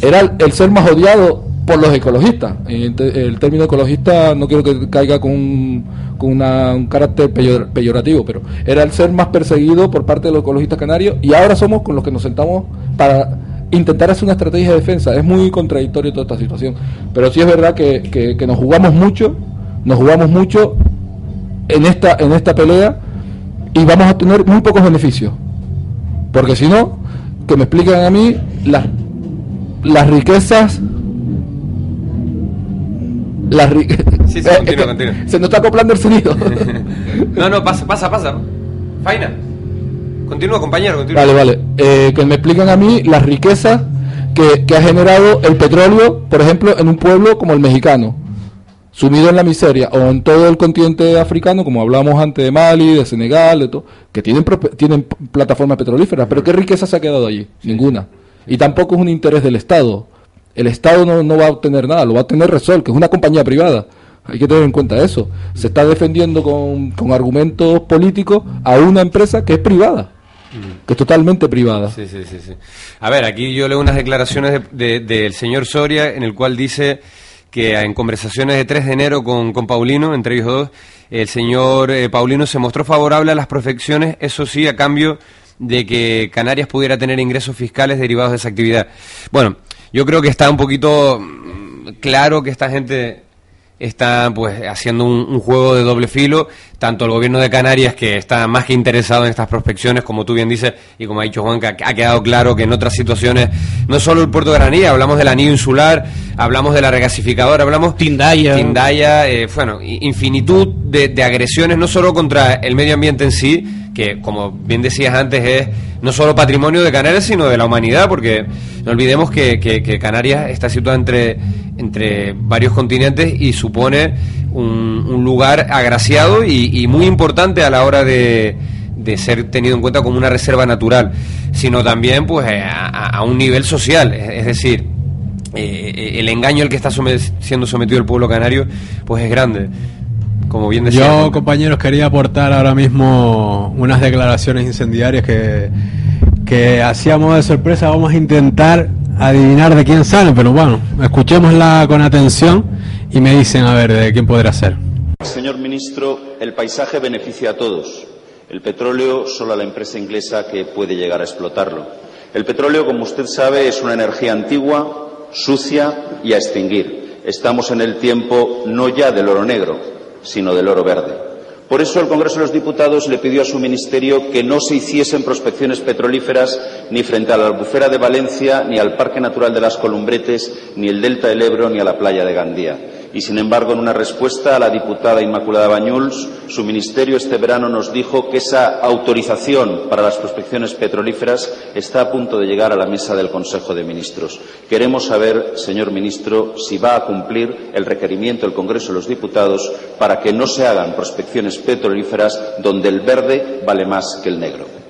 era el, el ser más odiado por los ecologistas. El, el término ecologista no quiero que caiga con, un, una- un carácter peyor- peyorativo pero era el ser más perseguido por parte de los ecologistas canarios y ahora somos con los que nos sentamos para intentar hacer una estrategia de defensa. Es muy contradictorio toda esta situación pero sí es verdad que, que- que nos jugamos mucho nos jugamos mucho en esta en esta pelea y vamos a tener muy pocos beneficios porque si no que me expliquen a mí las las riquezas las ri- Sí, sí, *laughs* continúa, continúa. se nos está acoplando el sonido *laughs* No, no, pasa, pasa, pasa. Faina. Continúa, compañero, continúa. vale vale Eh, que me expliquen a mí las riquezas que, que ha generado el petróleo por ejemplo en un pueblo como el mexicano sumido en la miseria o en todo el continente africano, como hablamos antes de Mali, de Senegal, de todo, que tienen tienen plataformas petrolíferas, pero ¿qué riqueza se ha quedado allí? Ninguna. Y tampoco es un interés del Estado. El Estado no, no va a obtener nada, lo va a tener Resol, que es una compañía privada. Hay que tener en cuenta eso. Se está defendiendo con, con argumentos políticos a una empresa que es privada, que es totalmente privada. Sí, sí, sí, sí. A ver, aquí yo leo unas declaraciones de- de- del señor Soria en el cual dice que en conversaciones de 3 de enero con, con Paulino, entre ellos dos, el señor eh, Paulino se mostró favorable a las profecciones, eso sí, a cambio de que Canarias pudiera tener ingresos fiscales derivados de esa actividad. Bueno, yo creo que está un poquito mm, claro que esta gente está pues haciendo un, un juego de doble filo, tanto el gobierno de Canarias que está más que interesado en estas prospecciones, como tú bien dices, y como ha dicho Juan, que ha quedado claro que en otras situaciones, no solo el puerto de Granilla, hablamos del anillo insular, hablamos de la regasificadora, hablamos Tindaya. Tindaya, eh, bueno, infinitud de, de agresiones, no solo contra el medio ambiente en sí, que como bien decías antes es no solo patrimonio de Canarias, sino de la humanidad, porque no olvidemos que, que- Canarias está situada entre, entre varios continentes y supone un, lugar agraciado y, muy importante a la hora de, de ser tenido en cuenta como una reserva natural, sino también pues eh, a, un nivel social, es, decir, eh, el engaño al que está siendo sometido el pueblo canario pues es grande. Como bien decía. Yo, compañeros, quería aportar ahora mismo unas declaraciones incendiarias que, que hacíamos de sorpresa. Vamos a intentar adivinar de quién salen, pero bueno, escuchémosla con atención y me dicen a ver de quién podrá ser. Señor ministro, el paisaje beneficia a todos. El petróleo solo a la empresa inglesa que puede llegar a explotarlo. El petróleo, como usted sabe, es una energía antigua, sucia y a extinguir. Estamos en el tiempo no ya del oro negro, sino del oro verde. Por eso el Congreso de los Diputados le pidió a su ministerio que no se hiciesen prospecciones petrolíferas ni frente a la albufera de Valencia, ni al Parque Natural de las Columbretes, ni el Delta del Ebro, ni a la playa de Gandía. Y, sin embargo, en una respuesta a la diputada Inmaculada Bañuls, su ministerio este verano nos dijo que esa autorización para las prospecciones petrolíferas está a punto de llegar a la mesa del Consejo de Ministros. Queremos saber, señor ministro, si va a cumplir el requerimiento del Congreso de los Diputados para que no se hagan prospecciones petrolíferas donde el verde vale más que el negro.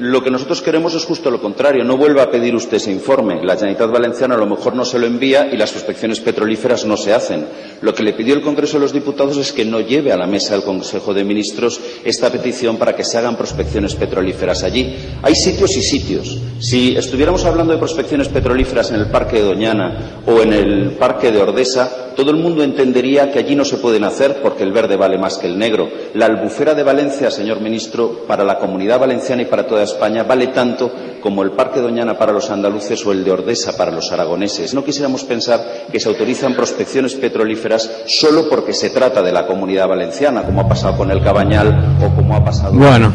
Lo que nosotros queremos es justo lo contrario. No vuelva a pedir usted ese informe. La Generalitat Valenciana a lo mejor no se lo envía y las prospecciones petrolíferas no se hacen. Lo que le pidió el Congreso de los Diputados es que no lleve a la mesa del Consejo de Ministros esta petición para que se hagan prospecciones petrolíferas allí. Hay sitios y sitios. Si estuviéramos hablando de prospecciones petrolíferas en el Parque de Doñana o en el Parque de Ordesa, todo el mundo entendería que allí no se pueden hacer porque el verde vale más que el negro. La albufera de Valencia, señor ministro, para la comunidad valenciana y para toda España vale tanto como el Parque Doñana para los andaluces o el de Ordesa para los aragoneses. No quisiéramos pensar que se autorizan prospecciones petrolíferas solo porque se trata de la comunidad valenciana, como ha pasado con el Cabañal o como ha pasado. Bueno,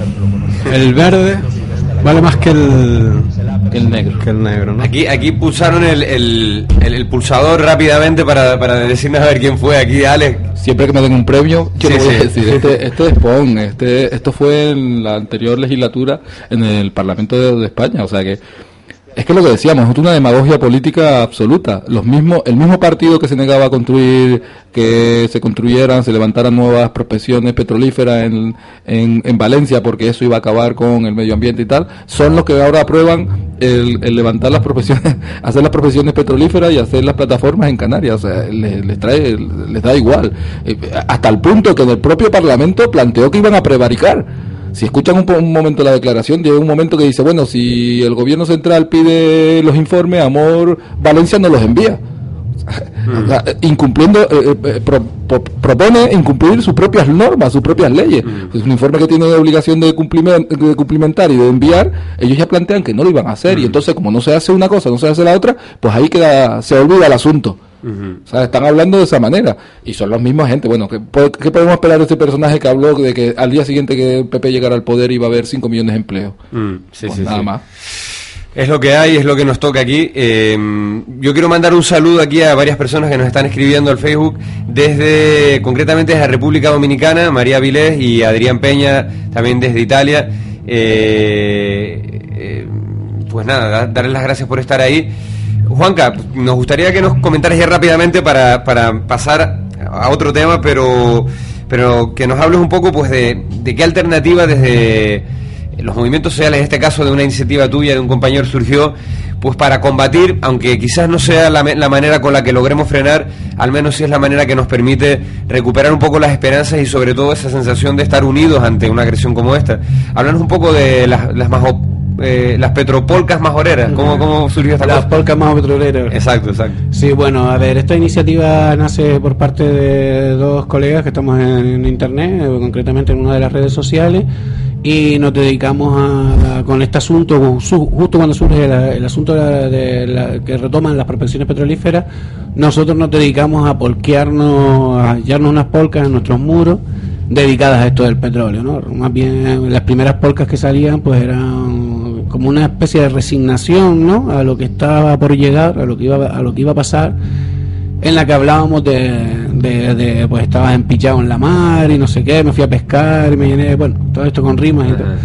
el verde vale más que el que el negro. Que el negro, ¿no? Aquí, aquí pulsaron el, el, el, pulsador rápidamente para, para decirnos a ver quién fue. Aquí, Alex. Siempre que me den un premio, yo sí, voy a decir, este, este es Pon, este, esto fue en la anterior legislatura en el Parlamento de, de España, o sea que es que lo que decíamos, es una demagogia política absoluta. Los mismos, el mismo partido que se negaba a construir, que se construyeran, se levantaran nuevas prospecciones petrolíferas en, en, en, Valencia, porque eso iba a acabar con el medio ambiente y tal, son los que ahora aprueban el, el levantar las profesiones, *laughs* hacer las profesiones petrolíferas y hacer las plataformas en Canarias. O sea, les, les trae, les da igual. Hasta el punto que en el propio Parlamento planteó que iban a prevaricar si escuchan un, un, momento la declaración, llega un momento que dice, bueno, si el gobierno central pide los informes, Amor Valencia no los envía. Mm. *laughs* incumpliendo, eh, eh, pro, pro, propone incumplir sus propias normas, sus propias leyes. Mm. Es un informe que tiene obligación de, cumpliment, de, cumplimentar y de enviar. Ellos ya plantean que no lo iban a hacer mm. y entonces como no se hace una cosa, no se hace la otra, pues ahí queda, se olvida el asunto. Uh -huh. O sea, están hablando de esa manera y son los mismos gente. Bueno, ¿qué, ¿qué, podemos esperar de este personaje que habló de que al día siguiente que Pepe llegara al poder iba a haber 5 millones de empleos? Mm, sí, pues sí, nada sí. más. Es lo que hay, es lo que nos toca aquí. Eh, yo quiero mandar un saludo aquí a varias personas que nos están escribiendo al Facebook, desde concretamente desde la República Dominicana, María Vilés y Adrián Peña, también desde Italia. Eh, eh, pues nada, darles las gracias por estar ahí. Juanca, nos gustaría que nos comentaras ya rápidamente para, para pasar a otro tema, pero, pero que nos hables un poco pues de, de qué alternativa desde los movimientos sociales, en este caso de una iniciativa tuya, de un compañero, surgió pues para combatir, aunque quizás no sea la, la, manera con la que logremos frenar, al menos sí es la manera que nos permite recuperar un poco las esperanzas y sobre todo esa sensación de estar unidos ante una agresión como esta. Háblanos un poco de las, las más eh, las petropolcas majoreras. ¿Cómo, ¿Cómo, surgió esta Las cosa? polcas más petroleras. Exacto, exacto. Sí, bueno, a ver, esta iniciativa nace por parte de dos colegas que estamos en, en internet, eh, concretamente en una de las redes sociales, y nos dedicamos a, a con este asunto, su, justo cuando surge la, el asunto de, la, de la, que retoman las prospecciones petrolíferas, nosotros nos dedicamos a polquearnos, a hallarnos unas polcas en nuestros muros dedicadas a esto del petróleo, ¿no? Más bien las primeras polcas que salían pues eran como una especie de resignación, ¿no? A lo que estaba por llegar, a lo que iba a lo que iba a pasar, en la que hablábamos de, de, de pues estabas empichado en la mar y no sé qué, me fui a pescar y me llené, bueno, todo esto con rimas y tal.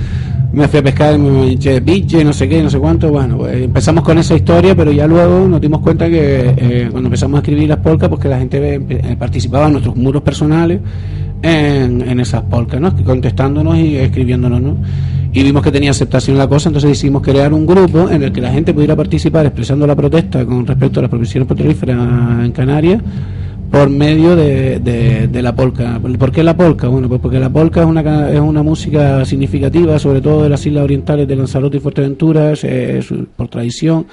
Me fui a pescar, me eché de piche y no sé qué, no sé cuánto. Bueno, pues empezamos con esa historia, pero ya luego nos dimos cuenta que eh, cuando empezamos a escribir las polcas, pues que la gente eh, participaba en nuestros muros personales en, en esas polcas, ¿no? Contestándonos y escribiéndonos, ¿no? Y vimos que tenía aceptación la cosa, entonces decidimos crear un grupo en el que la gente pudiera participar expresando la protesta con respecto a las provisiones petrolíferas en Canarias por medio de, de, de, la polca. ¿Por qué la polca? Bueno, pues porque la polca es una, es una música significativa, sobre todo de las islas orientales de Lanzarote y Fuerteventura, por tradición.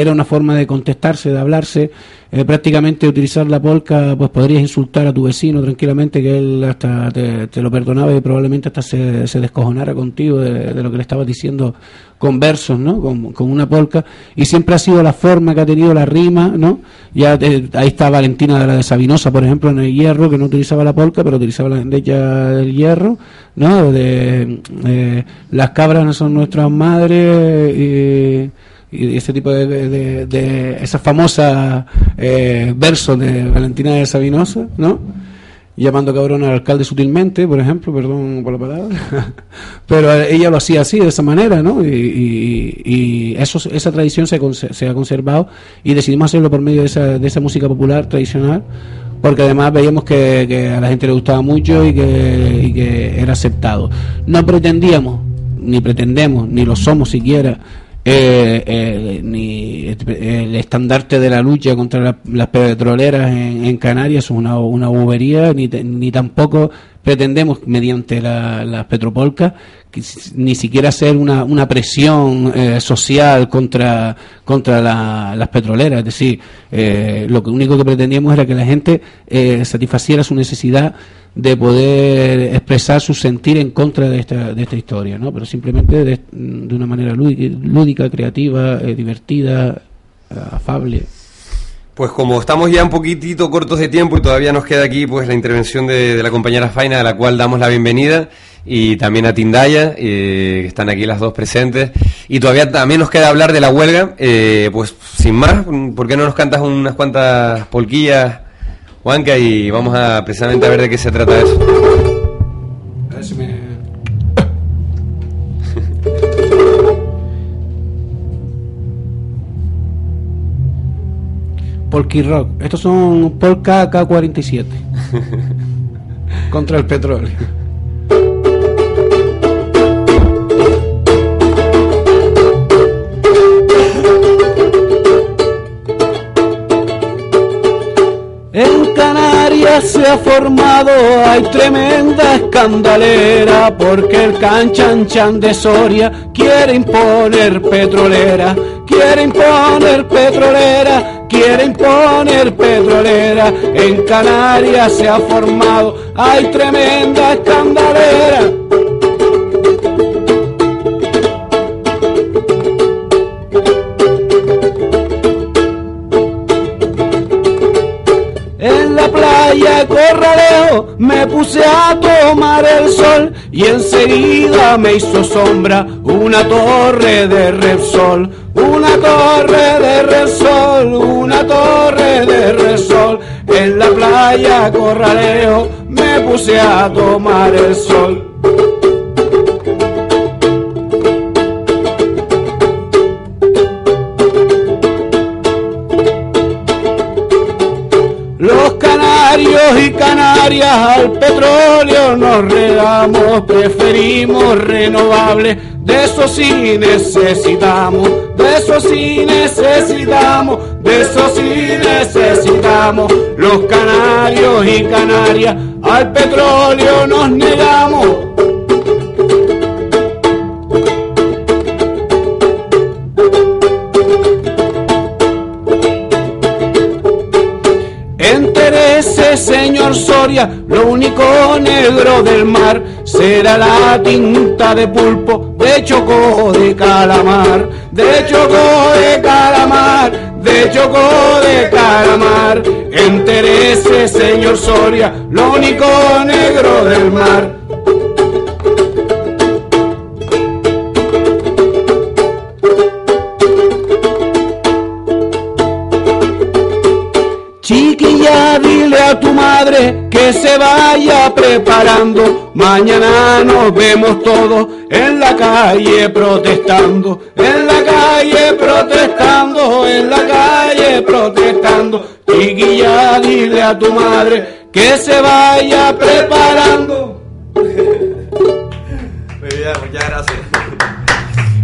Era una forma de contestarse, de hablarse. Eh, prácticamente utilizar la polca, pues podrías insultar a tu vecino tranquilamente, que él hasta te, lo perdonaba y probablemente hasta se, se descojonara contigo de, lo que le estabas diciendo con versos, ¿no? Con, una polca. Y siempre ha sido la forma que ha tenido la rima, ¿no? Ya eh, ahí está Valentina de la de Sabinosa, por ejemplo, en el hierro, que no utilizaba la polca, pero utilizaba la ella del hierro, ¿no? De, eh, las cabras no son nuestras madres y y ese tipo de, de, de esas famosas eh, versos de Valentina de Sabinosa, ¿no? llamando cabrón al alcalde sutilmente, por ejemplo, perdón por la palabra, *laughs* pero ella lo hacía así, de esa manera, ¿no? Y, eso, esa tradición se, ha conservado y decidimos hacerlo por medio de esa, de esa música popular tradicional, porque además veíamos que, a la gente le gustaba mucho y que era aceptado. No pretendíamos, ni pretendemos, ni lo somos siquiera, eh, eh, ni el estandarte de la lucha contra las petroleras en, Canarias es una, una bobería, ni, ni tampoco pretendemos, mediante las la petropolcas, ni siquiera hacer una, una presión eh, social contra, contra las petroleras. Es decir, eh, lo único que pretendíamos era que la gente satisfaciera su necesidad de poder expresar su sentir en contra de esta, de esta historia, ¿no? pero simplemente de, una manera lúdica, creativa, eh, divertida, afable. Pues como estamos ya un poquitito cortos de tiempo y todavía nos queda aquí pues la intervención de, la compañera Faina, a la cual damos la bienvenida, y también a Tindaya, eh, que están aquí las dos presentes, y todavía también nos queda hablar de la huelga, eh, pues sin más, ¿por qué no nos cantas unas cuantas polquillas? Juanca, y vamos a precisamente a ver de qué se trata eso. A ver. Polky Rock. Estos son Polka K47. *laughs* Contra el petróleo. En Canarias se ha formado, hay tremenda escandalera, porque el canchanchan de Soria quiere imponer petrolera, quiere imponer petrolera, quiere imponer petrolera. En Canarias se ha formado, hay tremenda escandalera. playa Corraleo me puse a tomar el sol y enseguida me hizo sombra una torre de Repsol, una torre de Repsol, una torre de Repsol. En la playa Corraleo me puse a tomar el sol. Y Canarias al petróleo nos redamos, preferimos renovables, de eso sí necesitamos, de eso sí necesitamos, de eso sí necesitamos. Los canarios y Canarias al petróleo nos negamos. Señor Soria, lo único negro del mar será la tinta de pulpo, de choco de calamar, de choco de calamar, de choco de calamar. Enterese, señor Soria, lo único negro del mar. Dile a tu madre que se vaya preparando. Mañana nos vemos todos en la calle protestando, en la calle protestando, en la calle protestando. Chiquilla, dile a tu madre que se vaya preparando. *laughs* muchas gracias.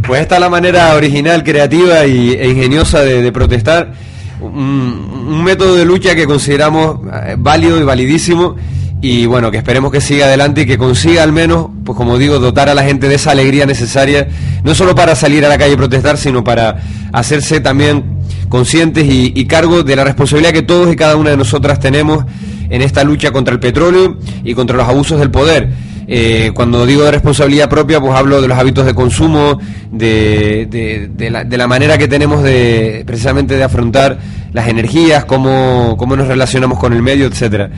Pues esta es la manera original, creativa y, e ingeniosa de protestar un, método de lucha que consideramos eh, válido y validísimo y bueno, que esperemos que siga adelante y que consiga al menos, pues como digo, dotar a la gente de esa alegría necesaria, no solo para salir a la calle y protestar, sino para hacerse también conscientes y, y cargo de la responsabilidad que todos y cada una de nosotras tenemos en esta lucha contra el petróleo y contra los abusos del poder eh, cuando digo de responsabilidad propia, pues hablo de los hábitos de consumo, de, de, la, manera que tenemos de precisamente de afrontar las energías, cómo, cómo nos relacionamos con el medio, etcétera.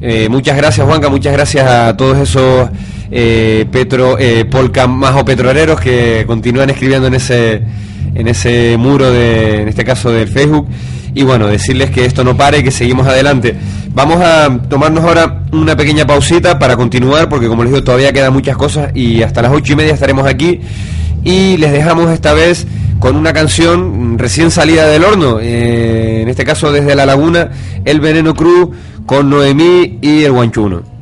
Eh, muchas gracias, Juanca, muchas gracias a todos esos eh, petro, eh, polca más o petroleros que continúan escribiendo en ese, en ese muro, de, en este caso del Facebook. Y bueno, decirles que esto no pare que seguimos adelante. Vamos a tomarnos ahora una pequeña pausita para continuar, porque como les digo, todavía quedan muchas cosas y hasta las ocho y media estaremos aquí. Y les dejamos esta vez con una canción recién salida del horno, eh, en este caso desde La Laguna, El Veneno Cruz con Noemí y el Guanchuno.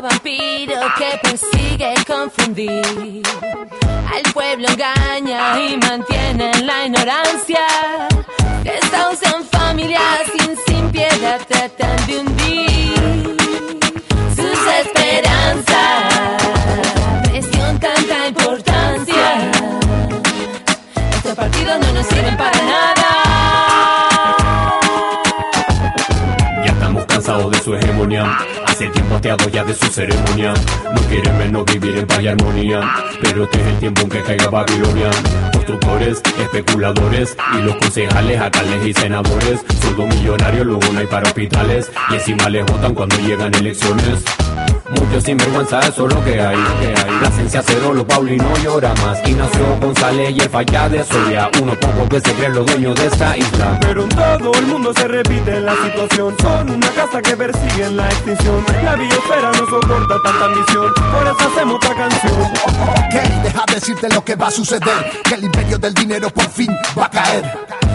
Vampiro que persigue confundir. Al pueblo engaña y mantiene en la ignorancia. Desahucian familias sin, sin piedad, tratan de hundir sus esperanzas. Presión tanta importancia. Estos partidos no nos sirven para nada. Ya estamos cansados de su hegemonía. Hace tiempo hasteado ya de su ceremonia. No quieren menos vivir en paz y armonía. Pero este es el tiempo en que caiga Babilonia. Constructores, especuladores y los concejales, alcaldes y senadores. Sueldo millonario, luego no hay para hospitales. Y encima les votan cuando llegan elecciones. Muchos sinvergüenza, eso es lo que hay, lo esencia cero, lo Paulino llora más. Ignacio González y el falla de Soria. Unos pocos que se creen los dueños de esta isla. Pero en todo el mundo se repite la situación. Son una casa que persiguen la extinción. La biosfera no soporta tanta ambición. Por eso hacemos otra canción. Ok, deja decirte lo que va a suceder. Que el imperio del dinero por fin va a caer.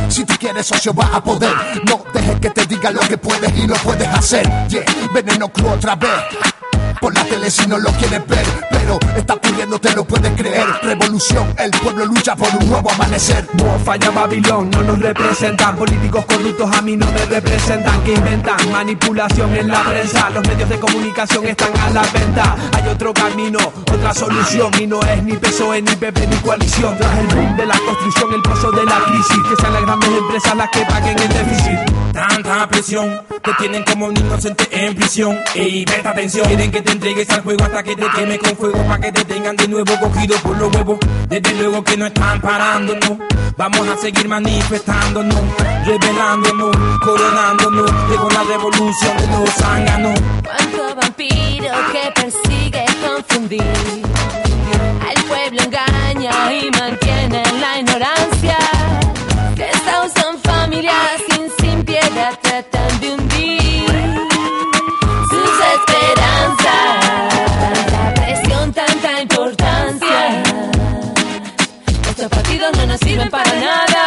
Si tú quieres socio vas a poder. No dejes que te diga lo que puedes y no puedes hacer. Yeah, veneno cru otra vez. Por la tele si no lo quieres ver, pero está ocurriendo, te lo puedes creer. Revolución, el pueblo lucha por un nuevo amanecer. No falla Babilón, no nos representan. Políticos corruptos a mí no me representan. Que inventan manipulación en la prensa. Los medios de comunicación están a la venta. Hay otro camino, otra solución. Y no es ni PSOE, ni PP, ni coalición. Tras el boom de la construcción, el pozo de la crisis. Que sean las grandes empresas las que paguen el déficit. Tanta presión, te tienen como un inocente en prisión. Ey, presta atención, quieren que te entregues al juego hasta que te queme con fuego. Pa' que te tengan de nuevo cogido por los huevos. Desde luego que no están parándonos. Vamos a seguir manifestándonos, rebelándonos, coronándonos. Llegó la revolución de los zánganos. Cuánto vampiro que persigue confundir. Al pueblo engaña y mantiene en la ignorancia. Desahucian familias sin, sin piedad, tratan sirven para nada.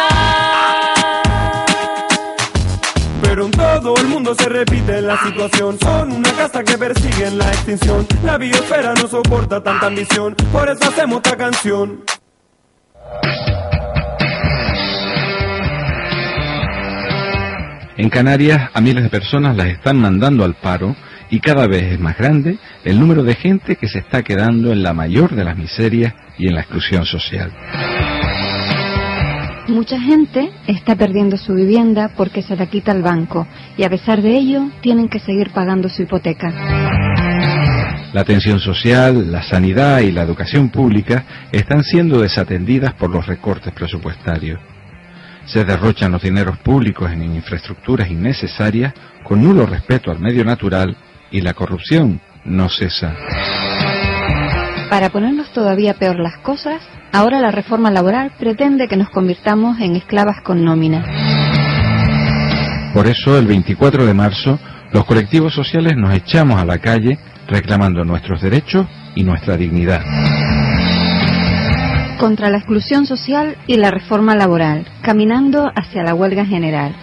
Pero en todo el mundo se repite la situación. Son una casa que persiguen la extinción. La biosfera no soporta tanta ambición. Por eso hacemos esta canción. En Canarias a miles de personas las están mandando al paro y cada vez es más grande el número de gente que se está quedando en la mayor de las miserias y en la exclusión social. Mucha gente está perdiendo su vivienda porque se la quita el banco y a pesar de ello tienen que seguir pagando su hipoteca. La atención social, la sanidad y la educación pública están siendo desatendidas por los recortes presupuestarios. Se derrochan los dineros públicos en infraestructuras innecesarias con nulo respeto al medio natural y la corrupción no cesa. Para ponernos todavía peor las cosas, ahora la reforma laboral pretende que nos convirtamos en esclavas con nómina. Por eso, el 24 de marzo, los colectivos sociales nos echamos a la calle reclamando nuestros derechos y nuestra dignidad. Contra la exclusión social y la reforma laboral, caminando hacia la huelga general.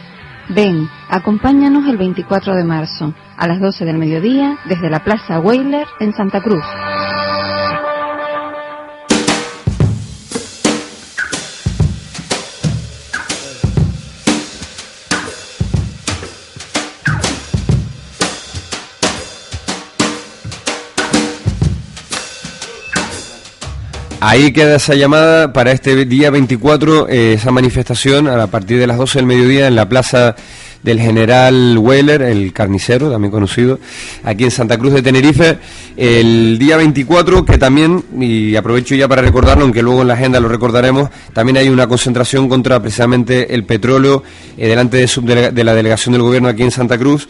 Ven, acompáñanos el 24 de marzo, a las 12 del mediodía, desde la Plaza Weiler en Santa Cruz. Ahí queda esa llamada para este día 24, eh, esa manifestación a partir de las 12 del mediodía en la plaza del general Weller, el carnicero, también conocido, aquí en Santa Cruz de Tenerife, el día 24, que también, y aprovecho ya para recordarlo, aunque luego en la agenda lo recordaremos, también hay una concentración contra precisamente el petróleo eh, delante de, la delegación del gobierno aquí en Santa Cruz.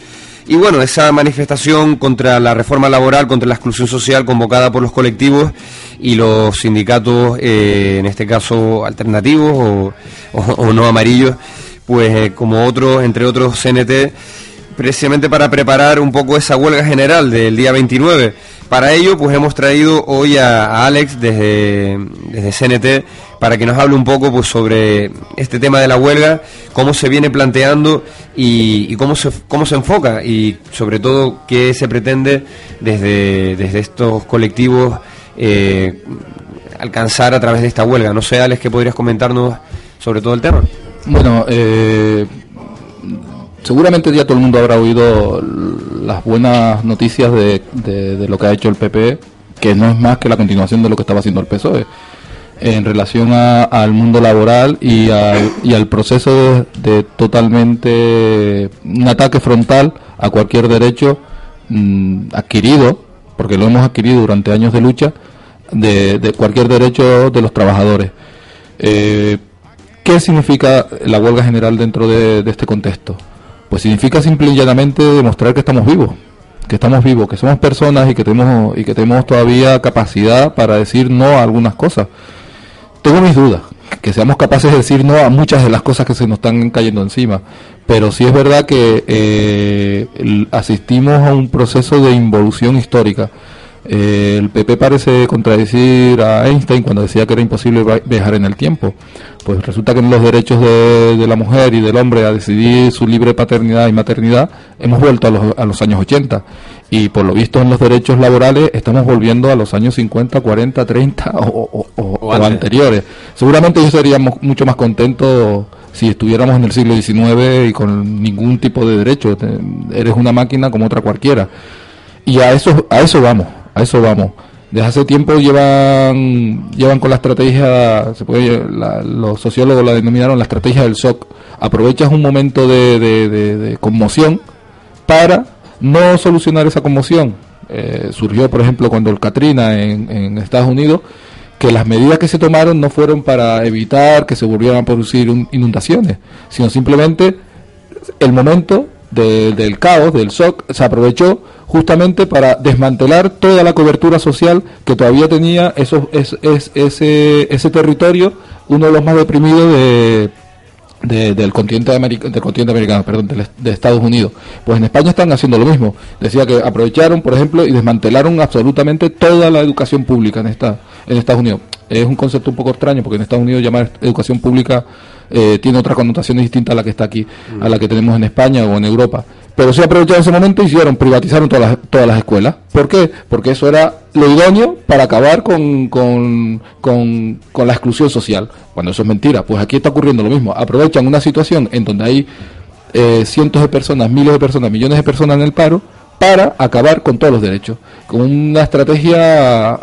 Y bueno, esa manifestación contra la reforma laboral, contra la exclusión social convocada por los colectivos y los sindicatos, eh, en este caso alternativos o, no amarillos, pues eh, como otros, entre otros CNT, precisamente para preparar un poco esa huelga general del día 29. Para ello, pues hemos traído hoy a, a Alex desde, desde CNT para que nos hable un poco pues sobre este tema de la huelga, cómo se viene planteando y, cómo, se, cómo se enfoca y sobre todo qué se pretende desde, desde estos colectivos eh, alcanzar a través de esta huelga. No sé, Alex, ¿qué podrías comentarnos sobre todo el tema? Bueno, eh, seguramente ya todo el mundo habrá oído las buenas noticias de, de- de lo que ha hecho el PP, que no es más que la continuación de lo que estaba haciendo el PSOE E, en relación a- al mundo laboral y al, y al proceso de, totalmente un ataque frontal a cualquier derecho mm, adquirido, porque lo hemos adquirido durante años de lucha, de, de cualquier derecho de los trabajadores. Eh, ¿Qué significa la huelga general dentro de, de este contexto? Pues significa simple y llanamente demostrar que estamos vivos, que estamos vivos, que somos personas y que tenemos y que tenemos todavía capacidad para decir no a algunas cosas. Tengo mis dudas, que seamos capaces de decir no a muchas de las cosas que se nos están cayendo encima, pero sí es verdad que eh, asistimos a un proceso de involución histórica. Eh, el PP parece contradecir a Einstein cuando decía que era imposible viajar en el tiempo. Pues resulta que en los derechos de, de la mujer y del hombre a decidir su libre paternidad y maternidad hemos vuelto a los, a los años 80. Y por lo visto en los derechos laborales estamos volviendo a los años 50, 40, 30 o, o- o- anteriores. Seguramente yo seríamos mucho más contentos si estuviéramos en el siglo XIX y con ningún tipo de derecho. Eres una máquina como otra cualquiera. Y a eso, a eso vamos, a eso vamos. Desde hace tiempo llevan, llevan con la estrategia, se puede, la- los sociólogos la denominaron la estrategia del shock. Aprovechas un momento de, de- de- de conmoción para no solucionar esa conmoción. Eh, surgió, por ejemplo, cuando el Katrina en, en Estados Unidos, que las medidas que se tomaron no fueron para evitar que se volvieran a producir un- inundaciones, sino simplemente el momento de- del caos, del shock, se aprovechó justamente para desmantelar toda la cobertura social que todavía tenía esos, es- es- ese, ese territorio, uno de los más deprimidos de, de- del continente americano, del continente americano, perdón, est- de Estados Unidos. Pues en España están haciendo lo mismo. Decía que aprovecharon, por ejemplo, y desmantelaron absolutamente toda la educación pública en esta, en Estados Unidos. Es un concepto un poco extraño porque en Estados Unidos llamar educación pública eh, tiene otra connotación distinta a la que está aquí, a la que tenemos en España o en Europa. Pero sí aprovecharon ese momento y hicieron, privatizaron todas las, todas las escuelas. ¿Por qué? Porque eso era lo idóneo para acabar con, con, con, con la exclusión social. Cuando eso es mentira, pues aquí está ocurriendo lo mismo. Aprovechan una situación en donde hay eh, cientos de personas, miles de personas, millones de personas en el paro para acabar con todos los derechos. Con una estrategia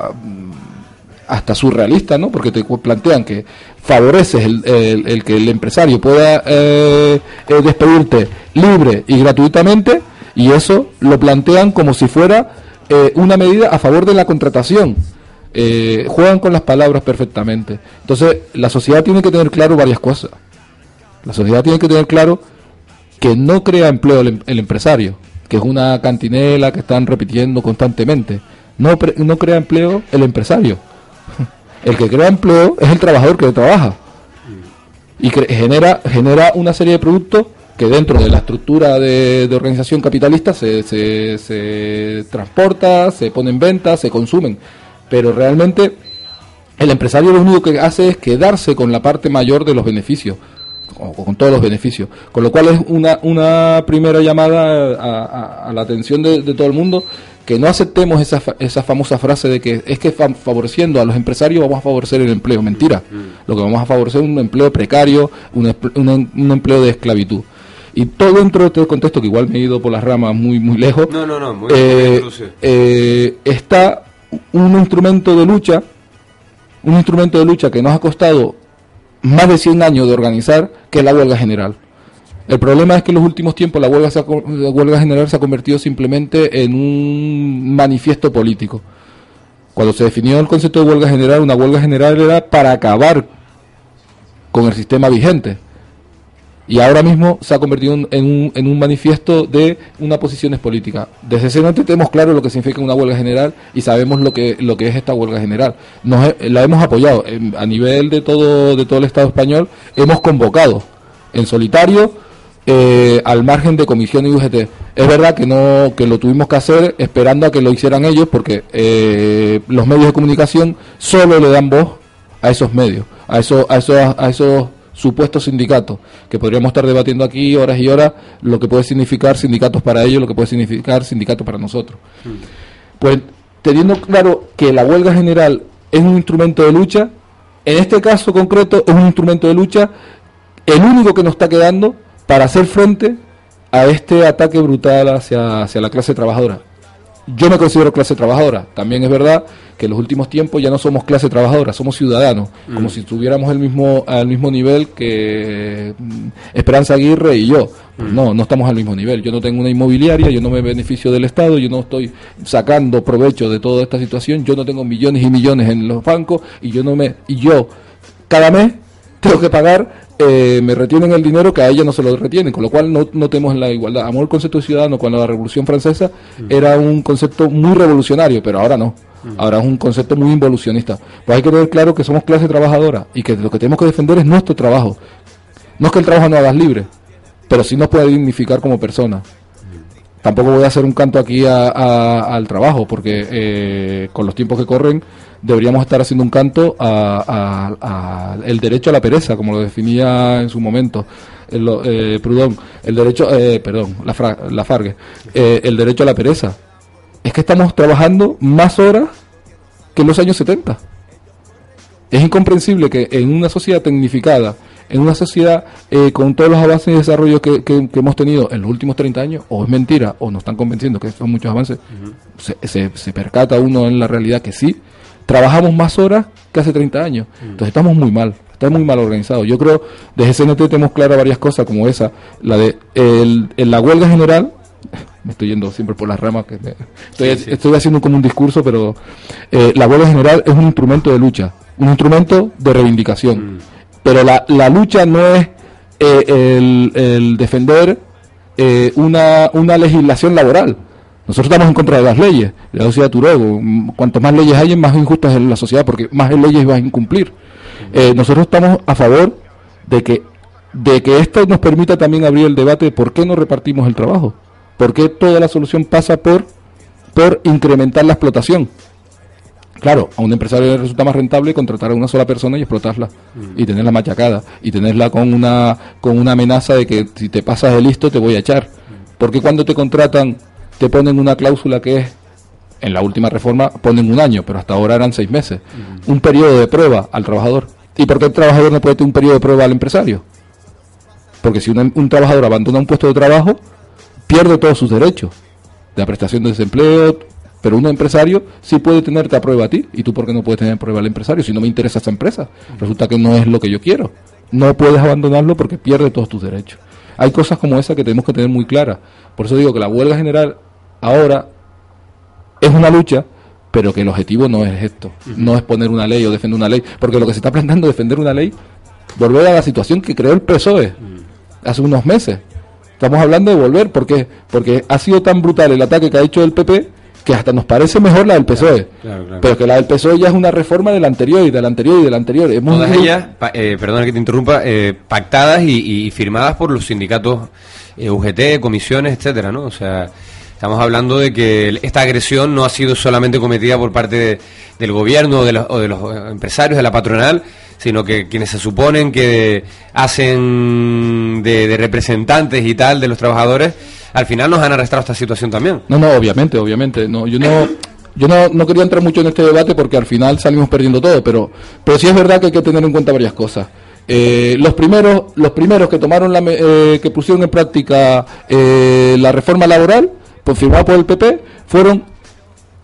hasta surrealista, ¿no? Porque te plantean que favoreces el, el- que el empresario pueda eh, eh, despedirte libre y gratuitamente y eso lo plantean como si fuera eh, una medida a favor de la contratación. Eh, juegan con las palabras perfectamente. Entonces, la sociedad tiene que tener claro varias cosas. La sociedad tiene que tener claro que no crea empleo el, em- el empresario, que es una cantinela que están repitiendo constantemente. No, no crea empleo el empresario. El que crea empleo es el trabajador que trabaja. Y genera, genera una serie de productos que dentro de la estructura de, de organización capitalista se, se, se transporta, se pone en venta, se consumen. Pero realmente el empresario lo único que hace es quedarse con la parte mayor de los beneficios, o con todos los beneficios. Con lo cual es una, una primera llamada a, a- a la atención de, de todo el mundo que no aceptemos esa, esa famosa frase de que es que fa- favoreciendo a los empresarios vamos a favorecer el empleo. Mentira. Lo que vamos a favorecer es un empleo precario, un, un em- un empleo de esclavitud. Y todo dentro de este contexto, que igual me he ido por las ramas muy, muy lejos, No, no, no, muy eh, bien, eh, está un instrumento de lucha un instrumento de lucha que nos ha costado más de 100 años de organizar, que la huelga general. El problema es que en los últimos tiempos la huelga, se la huelga general se ha convertido simplemente en un manifiesto político. Cuando se definió el concepto de huelga general, una huelga general era para acabar con el sistema vigente. Y ahora mismo se ha convertido en un, manifiesto de unas posiciones políticas. Desde CNT tenemos claro lo que significa una huelga general y sabemos lo que, lo que es esta huelga general. Nos la hemos apoyado a nivel de todo, de todo el Estado español. Hemos convocado en solitario eh, al margen de comisión y UGT. Es verdad que no que lo tuvimos que hacer esperando a que lo hicieran ellos porque eh, los medios de comunicación solo le dan voz a esos medios, a esos, a esos, a esos supuestos sindicatos, que podríamos estar debatiendo aquí horas y horas lo que puede significar sindicatos para ellos, lo que puede significar sindicatos para nosotros. Pues teniendo claro que la huelga general es un instrumento de lucha, en este caso concreto es un instrumento de lucha, el único que nos está quedando para hacer frente a este ataque brutal hacia, hacia la clase trabajadora. Yo me considero clase trabajadora. También es verdad que en los últimos tiempos ya no somos clase trabajadora, somos ciudadanos, Mm. como si estuviéramos el mismo, al mismo nivel que mm, Esperanza Aguirre y yo. Pues Mm. no, no estamos al mismo nivel. Yo no tengo una inmobiliaria, yo no me beneficio del Estado, yo no estoy sacando provecho de toda esta situación, yo no tengo millones y millones en los bancos y yo no me y yo cada mes tengo que pagar, eh, me retienen el dinero que a ella no se lo retienen, con lo cual no, no tenemos la igualdad. Amor el concepto de ciudadano cuando la Revolución Francesa era un concepto muy revolucionario, pero ahora no. Ahora es un concepto muy involucionista. Pues hay que tener claro que somos clase trabajadora y que lo que tenemos que defender es nuestro trabajo. No es que el trabajo no hagas libre, pero sí nos puede dignificar como persona. Tampoco voy a hacer un canto aquí a- al trabajo, porque eh, con los tiempos que corren deberíamos estar haciendo un canto a, a- el derecho a la pereza, como lo definía en su momento el, lo- eh, Proudhon, el derecho, eh, perdón, la, fra- la Fargue, eh, el derecho a la pereza. Es que estamos trabajando más horas que en los años 70. Es incomprensible que en una sociedad tecnificada, en una sociedad eh, con todos los avances y desarrollos que, que- que hemos tenido en los últimos 30 años, o es mentira, o nos están convenciendo que son muchos avances, se, se- se percata uno en la realidad que sí, trabajamos más horas que hace 30 años. Entonces estamos muy mal, estamos muy mal organizados. Yo creo, desde CNT tenemos claras varias cosas como esa, la de el, la huelga general, *laughs* me estoy yendo siempre por las ramas, que me- estoy, Sí, sí. estoy haciendo como un discurso, pero eh, la huelga general es un instrumento de lucha, un instrumento de reivindicación. Pero la, la lucha no es eh, el, defender eh, una, una legislación laboral. Nosotros estamos en contra de las leyes. La decía Turego, mm, cuanto más leyes hay, más injusta es la sociedad, porque más leyes vas a incumplir. Eh, nosotros estamos a favor de que, de que esto nos permita también abrir el debate de por qué no repartimos el trabajo. ¿Por qué toda la solución pasa por, por incrementar la explotación? Claro, a un empresario le resulta más rentable contratar a una sola persona y explotarla y tenerla machacada y tenerla con una con una amenaza de que si te pasas de listo te voy a echar. Porque cuando te contratan te ponen una cláusula que es en la última reforma ponen un año, pero hasta ahora eran seis meses. Un periodo de prueba al trabajador. ¿Y por qué el trabajador no puede tener un periodo de prueba al empresario? Porque si un, un trabajador abandona un puesto de trabajo, pierde todos sus derechos. De la prestación de desempleo, pero un empresario sí puede tenerte a prueba a ti. ¿Y tú por qué no puedes tener a prueba al empresario? Si no me interesa esa empresa, resulta que no es lo que yo quiero. No puedes abandonarlo porque pierde todos tus derechos. Hay cosas como esa que tenemos que tener muy claras. Por eso digo que la huelga general ahora es una lucha, pero que el objetivo no es esto. No es poner una ley o defender una ley. Porque lo que se está planteando es defender una ley, volver a la situación que creó el PSOE hace unos meses. Estamos hablando de volver, ¿por qué? Porque ha sido tan brutal el ataque que ha hecho el PP que hasta nos parece mejor la del PSOE. claro, claro. Pero que la del PSOE ya es una reforma de la anterior y de la anterior y de la anterior. Hemos Todas ellas, pa- eh, perdona que te interrumpa, eh, pactadas y, y firmadas por los sindicatos eh, UGT, comisiones, etcétera, ¿no? O sea, estamos hablando de que esta agresión no ha sido solamente cometida por parte de- del gobierno o de, los, o de los eh, empresarios, de la patronal, sino que quienes se suponen que hacen de, de representantes y tal de los trabajadores, al final nos han arrastrado esta situación también. No, no, obviamente, obviamente. No, yo no, yo no, no quería entrar mucho en este debate porque al final salimos perdiendo todo, pero, pero sí es verdad que hay que tener en cuenta varias cosas. Eh, los primeros, los primeros que tomaron la, eh, que pusieron en práctica eh, la reforma laboral, pues firmada por el PP, fueron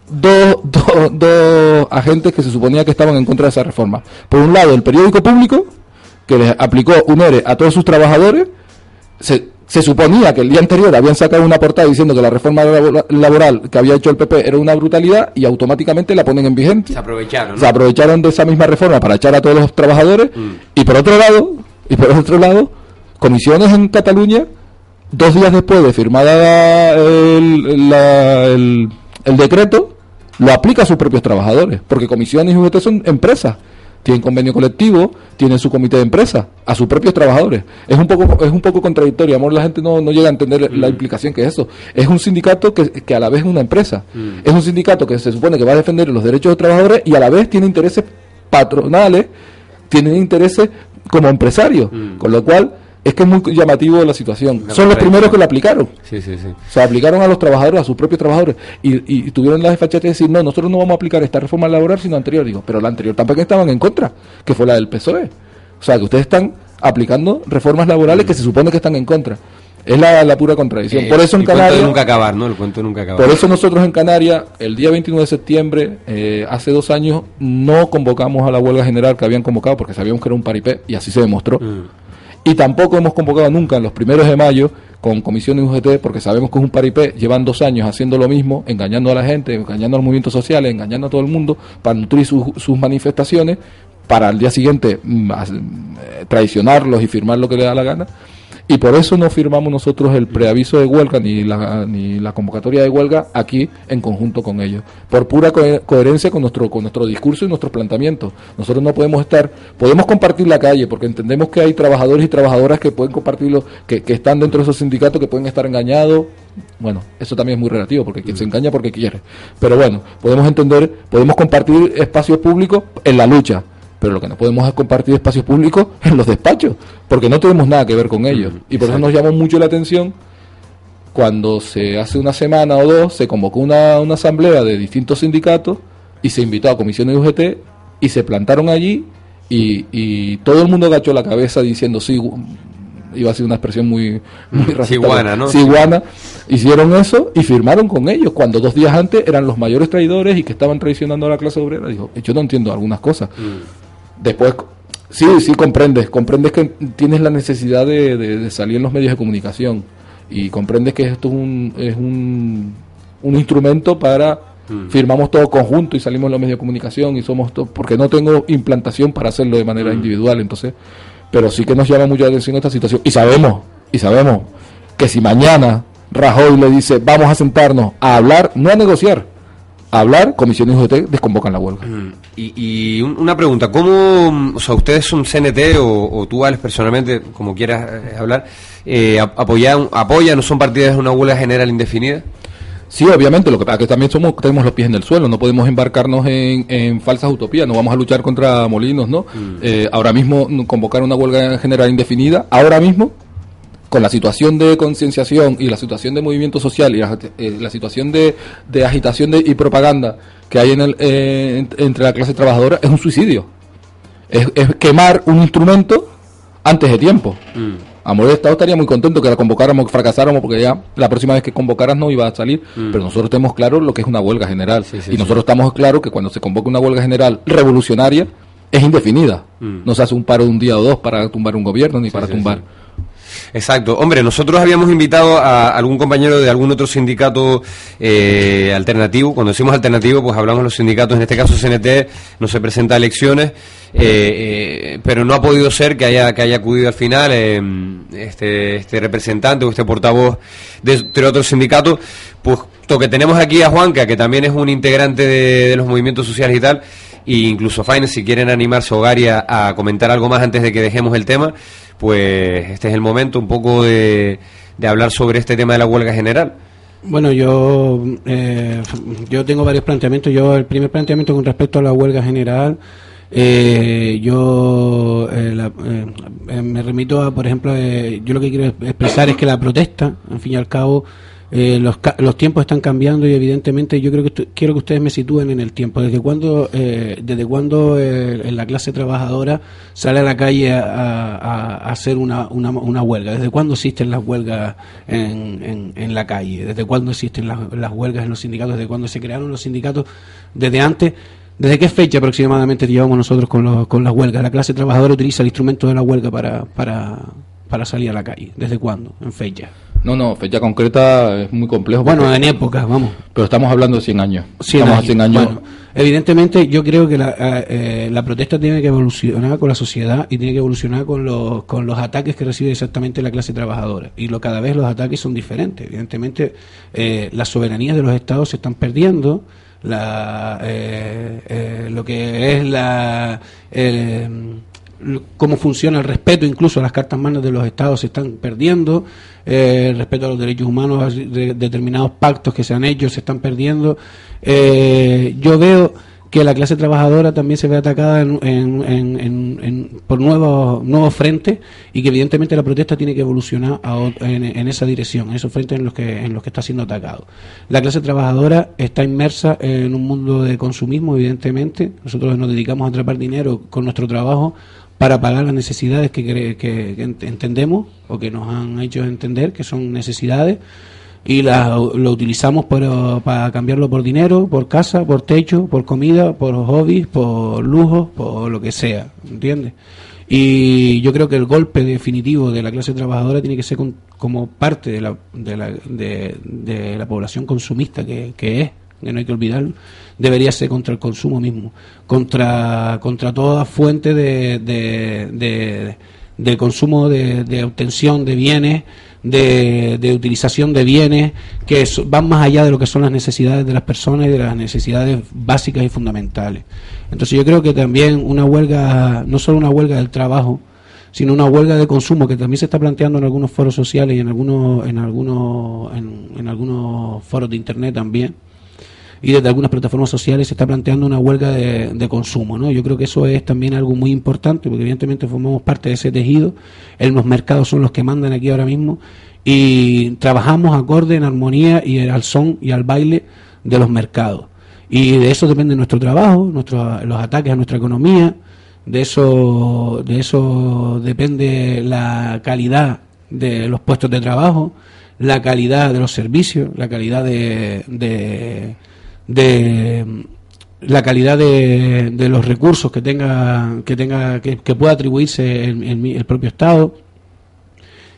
dos, *laughs* dos, dos agentes que se suponía que estaban en contra de esa reforma. Por un lado, el periódico público, que les aplicó un ERE a todos sus trabajadores, se, se suponía que el día anterior habían sacado una portada diciendo que la reforma labo- laboral que había hecho el PP era una brutalidad y automáticamente la ponen en vigente. Se aprovecharon, ¿no? Se aprovecharon de esa misma reforma para echar a todos los trabajadores Mm. y por otro lado, y por otro lado, comisiones en Cataluña dos días después de firmada el, la- el- el decreto, lo aplica a sus propios trabajadores, porque comisiones y UGT son empresas, tienen convenio colectivo, tienen su comité de empresa, a sus propios trabajadores. Es un poco es un poco contradictorio, amor, la gente no, no llega a entender la implicación que es eso. Es un sindicato que, que a la vez es una empresa. Es un sindicato que se supone que va a defender los derechos de los trabajadores y a la vez tiene intereses patronales, tiene intereses como empresario, con lo cual es que es muy llamativo la situación. Son los primeros que lo aplicaron. Sí, sí, sí. Se aplicaron a los trabajadores, a sus propios trabajadores, y, y- tuvieron la desfachatez de decir, no, nosotros no vamos a aplicar esta reforma laboral, sino anterior. Digo, pero la anterior tampoco estaban en contra, que fue la del PSOE. O sea, que ustedes están aplicando reformas laborales que se supone que están en contra. Es la, la pura contradicción. Eh, Por eso en el cuento de Canarias... nunca acabar, ¿no? El cuento nunca acabar. Por eso nosotros en Canarias, el día 29 de septiembre, eh, hace dos años, no convocamos a la huelga general que habían convocado porque sabíamos que era un paripé y así se demostró. Y tampoco hemos convocado nunca en los primeros de mayo con comisiones UGT porque sabemos que es un paripé, llevan dos años haciendo lo mismo, engañando a la gente, engañando a los movimientos sociales, engañando a todo el mundo para nutrir sus, sus manifestaciones, para al día siguiente mm, eh, traicionarlos y firmar lo que le da la gana. Y por eso no firmamos nosotros el preaviso de huelga ni la, ni la convocatoria de huelga aquí en conjunto con ellos. Por pura cohe- coherencia con nuestro, con nuestro discurso y nuestros planteamientos. Nosotros no podemos estar, podemos compartir la calle porque entendemos que hay trabajadores y trabajadoras que pueden compartirlo, que, que están dentro de esos sindicatos que pueden estar engañados. Bueno, eso también es muy relativo porque quien se engaña porque quiere. Pero bueno, podemos entender, podemos compartir espacios públicos en la lucha. Pero lo que no podemos es compartir espacios públicos *laughs* en los despachos, porque no tenemos nada que ver con ellos. Y por eso nos llamó mucho la atención cuando se hace una semana o dos se convocó una, una asamblea de distintos sindicatos y se invitó a comisiones de UGT y se plantaron allí y, y todo el mundo agachó la cabeza diciendo sí, iba a ser una expresión muy, muy racista, Ciguana, ¿no? ciguana. hicieron eso y firmaron con ellos cuando dos días antes eran los mayores traidores y que estaban traicionando a la clase obrera. Dijo, yo no entiendo algunas cosas. Después, sí, sí comprendes, comprendes que tienes la necesidad de, de- de salir en los medios de comunicación y comprendes que esto es un, es un, un instrumento para firmamos todo conjunto y salimos en los medios de comunicación y somos todos, porque no tengo implantación para hacerlo de manera individual, entonces, pero sí que nos llama mucho la atención esta situación y sabemos, y sabemos que si mañana Rajoy le dice vamos a sentarnos a hablar, no a negociar, a hablar, comisiones UGT desconvocan la huelga. Y, y un- una pregunta, ¿cómo, mm, o sea, ustedes son CNT o, o tú, Alex, personalmente, como quieras eh, hablar, eh, ap- apoyan, apoyan o son partidarios de una huelga general indefinida? Sí, obviamente, lo que pasa es que también somos, tenemos los pies en el suelo, no podemos embarcarnos en, en falsas utopías, no vamos a luchar contra molinos, ¿no? Eh, ahora mismo mm, convocar una huelga general indefinida, ahora mismo, con la situación de concienciación y la situación de movimiento social y la, eh, la situación de, de agitación de- y propaganda que hay en el, eh, ent- entre la clase trabajadora, es un suicidio. Es, es quemar un instrumento antes de tiempo. Amor de Estado estaría muy contento que la convocáramos, que fracasáramos, porque ya la próxima vez que convocaras no iba a salir. Pero nosotros tenemos claro lo que es una huelga general. y nosotros estamos claros que cuando se convoca una huelga general revolucionaria, es indefinida. No se hace un paro de un día o dos para tumbar un gobierno ni para tumbar. Exacto. Hombre, nosotros habíamos invitado a algún compañero de algún otro sindicato eh, alternativo. Cuando decimos alternativo, pues hablamos de los sindicatos, en este caso CNT no se presenta a elecciones, eh, eh, pero no ha podido ser que haya, que haya acudido al final eh, este, este representante o este portavoz de, otro sindicato. Puesto que tenemos aquí a Juanca, que también es un integrante de, de los movimientos sociales y tal, e incluso Faine, si quieren animarse hogar y a, a comentar algo más antes de que dejemos el tema, pues este es el momento un poco de, de hablar sobre este tema de la huelga general. Bueno, yo eh, yo tengo varios planteamientos. Yo el primer planteamiento con respecto a la huelga general, eh, yo eh, eh, me remito a, por ejemplo, eh, yo lo que quiero expresar es que la protesta, al fin y al cabo, eh, los, los tiempos están cambiando y evidentemente yo creo que quiero que ustedes me sitúen en el tiempo. ¿Desde cuándo, eh, desde cuándo eh, la clase trabajadora sale a la calle a, hacer una, una, huelga? ¿Desde cuándo existen las huelgas en, en, en la calle? ¿Desde cuándo existen las, las huelgas en los sindicatos? ¿Desde cuándo se crearon los sindicatos? ¿Desde antes? ¿Desde qué fecha aproximadamente llevamos nosotros con, los, con las huelgas? La clase trabajadora utiliza el instrumento de la huelga para, para, para salir a la calle. ¿Desde cuándo? En fecha. No, no, fecha concreta es muy complejo. Bueno, en épocas, vamos. Pero estamos hablando de 100 años. 100 estamos años. a 100 años. Bueno, evidentemente yo creo que la, eh, eh, la protesta tiene que evolucionar con la sociedad y tiene que evolucionar con los, con los ataques que recibe exactamente la clase trabajadora. Y lo, cada vez los ataques son diferentes. Evidentemente eh, las soberanías de los estados se están perdiendo. La, eh, eh, lo que es la eh, cómo funciona el respeto incluso a las cartas magnas de los estados se están perdiendo eh, respeto a los derechos humanos de- determinados pactos que se han hecho se están perdiendo Eh, yo veo que la clase trabajadora también se ve atacada en- por nuevos nuevos frentes y que evidentemente la protesta tiene que evolucionar a en esa dirección, en esos frentes en los que en los que está siendo atacado. La clase trabajadora está inmersa en un mundo de consumismo, evidentemente. Nosotros nos dedicamos a atrapar dinero con nuestro trabajo para pagar las necesidades que, entendemos o que nos han hecho entender que son necesidades y la- lo utilizamos para, para cambiarlo por dinero, por casa, por techo, por comida, por hobbies, por lujos, por lo que sea, ¿entiendes? Y yo creo que el golpe definitivo de la clase trabajadora tiene que ser con- como parte de la, de la, de la población consumista que, que es, que no hay que olvidarlo, debería ser contra el consumo mismo, contra, contra toda fuente de, de, de, consumo, de, obtención de bienes, de, de utilización de bienes que van más allá de lo que son las necesidades de las personas y de las necesidades básicas y fundamentales. Entonces yo creo que también una huelga, no solo una huelga del trabajo, sino una huelga de consumo que también se está planteando en algunos foros sociales y en algunos en algunos en algunos foros de internet también y desde algunas plataformas sociales se está planteando una huelga de, consumo, ¿no? Yo creo que eso es también algo muy importante porque evidentemente formamos parte de ese tejido, en los mercados son los que mandan aquí ahora mismo y trabajamos acorde en armonía y al son y al baile de los mercados. Y de eso depende nuestro trabajo, nuestros los ataques a nuestra economía, de eso de eso depende la calidad de los puestos de trabajo, la calidad de los servicios, la calidad de, de, de la calidad de, de los recursos que tenga que tenga que, que pueda atribuirse el, el el propio Estado.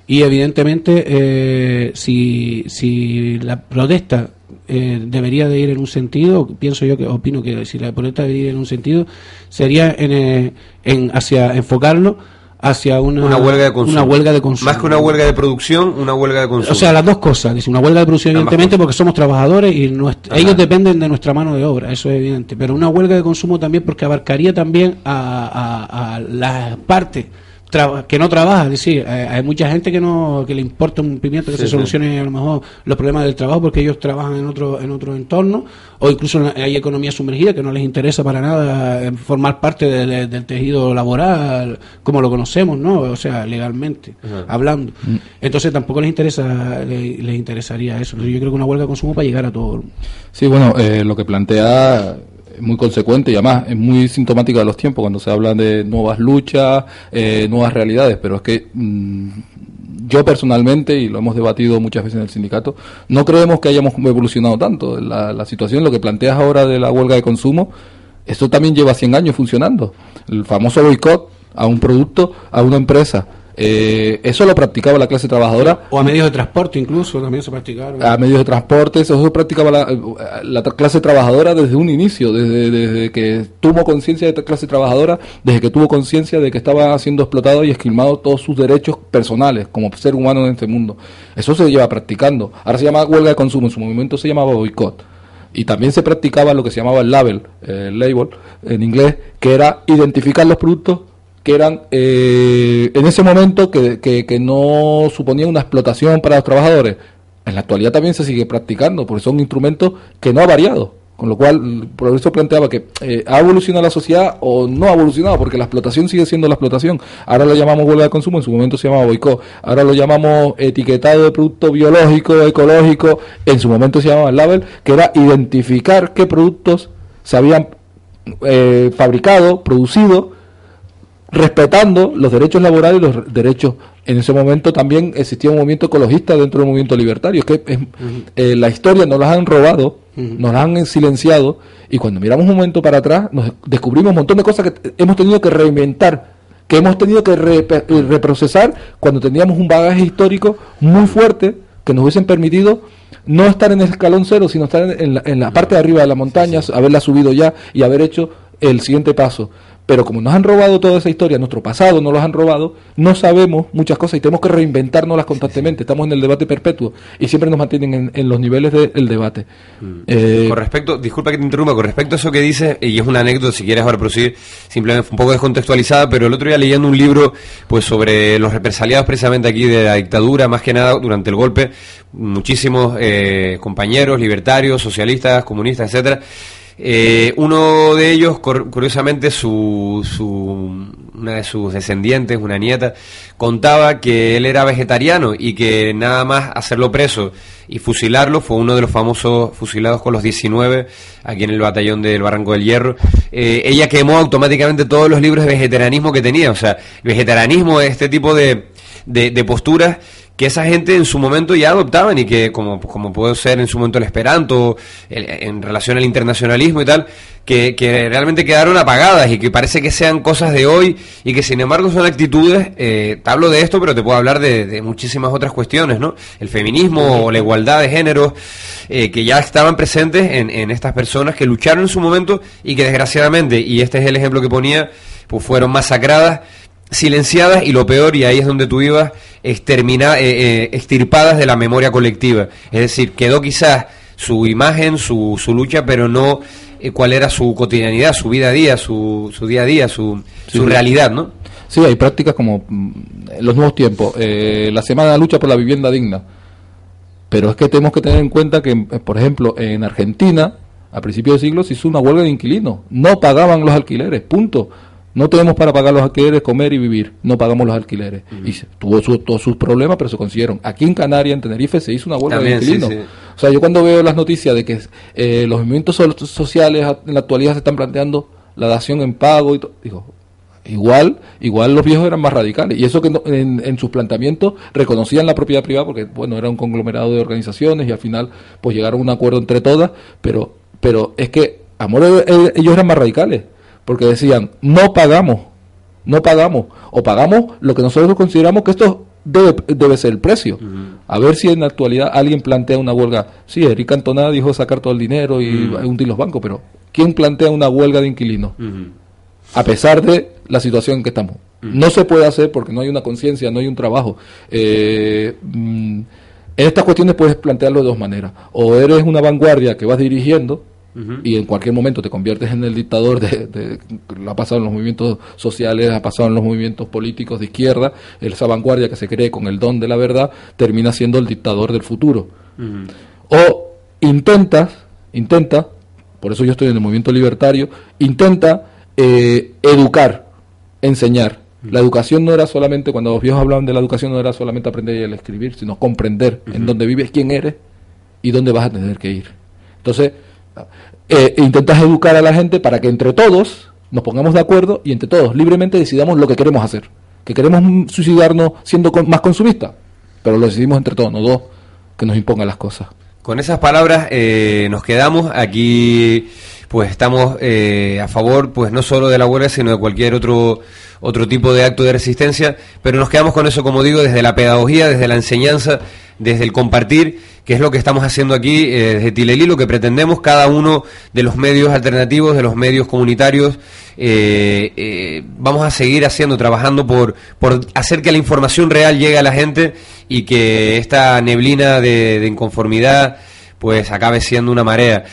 Y evidentemente eh, si, si la protesta eh, debería de ir en un sentido pienso yo que opino que si la protesta debería ir en un sentido sería en, eh, en hacia enfocarlo hacia una, Una huelga de consumo. una huelga de consumo Más que una huelga de producción, una huelga de consumo. o sea, las dos cosas. Dice, una huelga de producción, Ambas evidentemente, cosas. porque somos trabajadores y ellos dependen de nuestra mano de obra, eso es evidente. Pero una huelga de consumo también porque abarcaría también a, a, a las partes que no trabaja. Es decir, eh, hay mucha gente que no que le importa un pimiento que Sí, se sí. solucione a lo mejor los problemas del trabajo porque ellos trabajan en otro en otro entorno o incluso hay economía sumergida que no les interesa para nada eh, formar parte del, del tejido laboral como lo conocemos, ¿no? O sea, legalmente Ajá. hablando. Entonces tampoco les interesa le- les interesaría eso. Yo creo que una huelga de consumo para llegar a todo. Sí, bueno, eh, lo que plantea muy consecuente y además es muy sintomático de los tiempos cuando se habla de nuevas luchas, eh, nuevas realidades, pero es que mm, yo personalmente, y lo hemos debatido muchas veces en el sindicato, no creemos que hayamos evolucionado tanto. La, la situación, lo que planteas ahora de la huelga de consumo, eso también lleva 100 años funcionando. El famoso boicot a un producto, a una empresa. Eh, eso lo practicaba la clase trabajadora O a medios de transporte incluso también se practicaron. a medios de transporte, eso practicaba la, la clase trabajadora desde un inicio, desde, desde que tuvo conciencia de esta clase trabajadora, desde que tuvo conciencia de que estaba siendo explotado y esquilmado todos sus derechos personales como ser humano en este mundo. Eso se lleva practicando. Ahora se llama huelga de consumo, en su momento se llamaba boicot. Y también se practicaba lo que se llamaba el label, eh, el label en inglés, que era identificar los productos que eran eh, en ese momento que, que, no suponían una explotación para los trabajadores. En la actualidad también se sigue practicando, porque son instrumentos que no ha variado Con lo cual, por eso planteaba que eh, ha evolucionado la sociedad o no ha evolucionado, porque la explotación sigue siendo la explotación. Ahora lo llamamos huelga de consumo, en su momento se llamaba boicot. Ahora lo llamamos etiquetado de producto biológico, ecológico, en su momento se llamaba label, que era identificar qué productos se habían eh, fabricado, producido, respetando los derechos laborales y los derechos. En ese momento también existía un movimiento ecologista dentro del movimiento libertario. Es que es- eh, la historia nos las han robado, nos las han silenciado, y cuando miramos un momento para atrás, nos descubrimos un montón de cosas que hemos tenido que reinventar, que hemos tenido que eh, reprocesar cuando teníamos un bagaje histórico muy fuerte que nos hubiesen permitido no estar en el escalón cero, sino estar en, en la, en la parte de arriba de la montaña, haberla subido ya y haber hecho el siguiente paso. Pero como nos han robado toda esa historia, nuestro pasado nos los han robado, no sabemos muchas cosas y tenemos que reinventárnoslas constantemente. Estamos en el debate perpetuo y siempre nos mantienen en, en los niveles del debate. Eh, Con respecto, disculpa que te interrumpa, con respecto a eso que dices, y es una anécdota, si quieres ahora producir, simplemente un poco descontextualizada, pero el otro día leyendo un libro pues sobre los represaliados precisamente aquí de la dictadura, más que nada durante el golpe, muchísimos eh, compañeros libertarios, socialistas, comunistas, etcétera. Eh, uno de ellos, curiosamente, su, su, una de sus descendientes, una nieta, contaba que él era vegetariano y que nada más hacerlo preso y fusilarlo fue uno de los famosos fusilados con los 19 aquí en el batallón del Barranco del Hierro. Eh, ella quemó automáticamente todos los libros de vegetarianismo que tenía. O sea, vegetarianismo es este tipo de, de, de posturas que esa gente en su momento ya adoptaban y que como, como puede ser en su momento el esperanto el- en relación al internacionalismo y tal que, que realmente quedaron apagadas y que parece que sean cosas de hoy y que sin embargo son actitudes eh, te hablo de esto pero te puedo hablar de, de muchísimas otras cuestiones no el feminismo o la igualdad de géneros eh, que ya estaban presentes en, en estas personas que lucharon en su momento y que desgraciadamente y este es el ejemplo que ponía pues fueron masacradas silenciadas y lo peor, y ahí es donde tú ibas, extermina, eh, eh, extirpadas de la memoria colectiva. Es decir, quedó quizás su imagen, su, su lucha, pero no eh, cuál era su cotidianidad, su vida a día, su, su día a día, su, su realidad, ¿no? Sí, hay prácticas como mm, los nuevos tiempos. eh, la semana de la lucha por la vivienda digna. Pero es que tenemos que tener en cuenta que, por ejemplo, en Argentina, a principios de siglo se hizo una huelga de inquilinos. No pagaban los alquileres, punto. No tenemos para pagar los alquileres, comer y vivir. No pagamos los alquileres. Y se- tuvo su- todos sus problemas, pero se consiguieron. Aquí en Canarias, en Tenerife, se hizo una huelga También, de inquilinos. sí. O sea, yo cuando veo las noticias de que eh, los movimientos so- sociales en la actualidad se están planteando la dación en pago y digo, igual, igual los viejos eran más radicales. Y eso que no- en, en sus planteamientos reconocían la propiedad privada porque, bueno, era un conglomerado de organizaciones y al final pues llegaron a un acuerdo entre todas, pero, pero es que, amor, eh, ellos eran más radicales porque decían, no pagamos, no pagamos, o pagamos lo que nosotros consideramos que esto debe, debe ser el precio. A ver si en la actualidad alguien plantea una huelga. Sí, Eric Cantona dijo sacar todo el dinero y hundir los bancos, pero ¿quién plantea una huelga de inquilinos? A pesar de la situación en que estamos. No se puede hacer porque no hay una conciencia, no hay un trabajo. Eh, mm, en estas cuestiones puedes plantearlo de dos maneras. O eres una vanguardia que vas dirigiendo, y en cualquier momento te conviertes en el dictador de, de- lo ha pasado en los movimientos sociales, ha pasado en los movimientos políticos de izquierda, esa vanguardia que se cree con el don de la verdad termina siendo el dictador del futuro. O intentas, intenta, por eso yo estoy en el movimiento libertario, intenta eh, educar, enseñar. La educación no era solamente, cuando los viejos hablaban de la educación, no era solamente aprender a escribir, sino comprender en dónde vives, quién eres y dónde vas a tener que ir. Entonces, eh, intentas educar a la gente para que entre todos nos pongamos de acuerdo y entre todos libremente decidamos lo que queremos hacer. Que queremos suicidarnos siendo más consumistas, pero lo decidimos entre todos, no dos que nos impongan las cosas. Con esas palabras eh, nos quedamos aquí, pues estamos eh, a favor, pues no solo de la huelga, sino de cualquier otro otro tipo de acto de resistencia, pero nos quedamos con eso, como digo, desde la pedagogía, desde la enseñanza, desde el compartir, que es lo que estamos haciendo aquí eh, desde Tilelí, lo que pretendemos cada uno de los medios alternativos, de los medios comunitarios, eh, eh, vamos a seguir haciendo, trabajando por, por hacer que la información real llegue a la gente y que esta neblina de, de inconformidad pues acabe siendo una marea.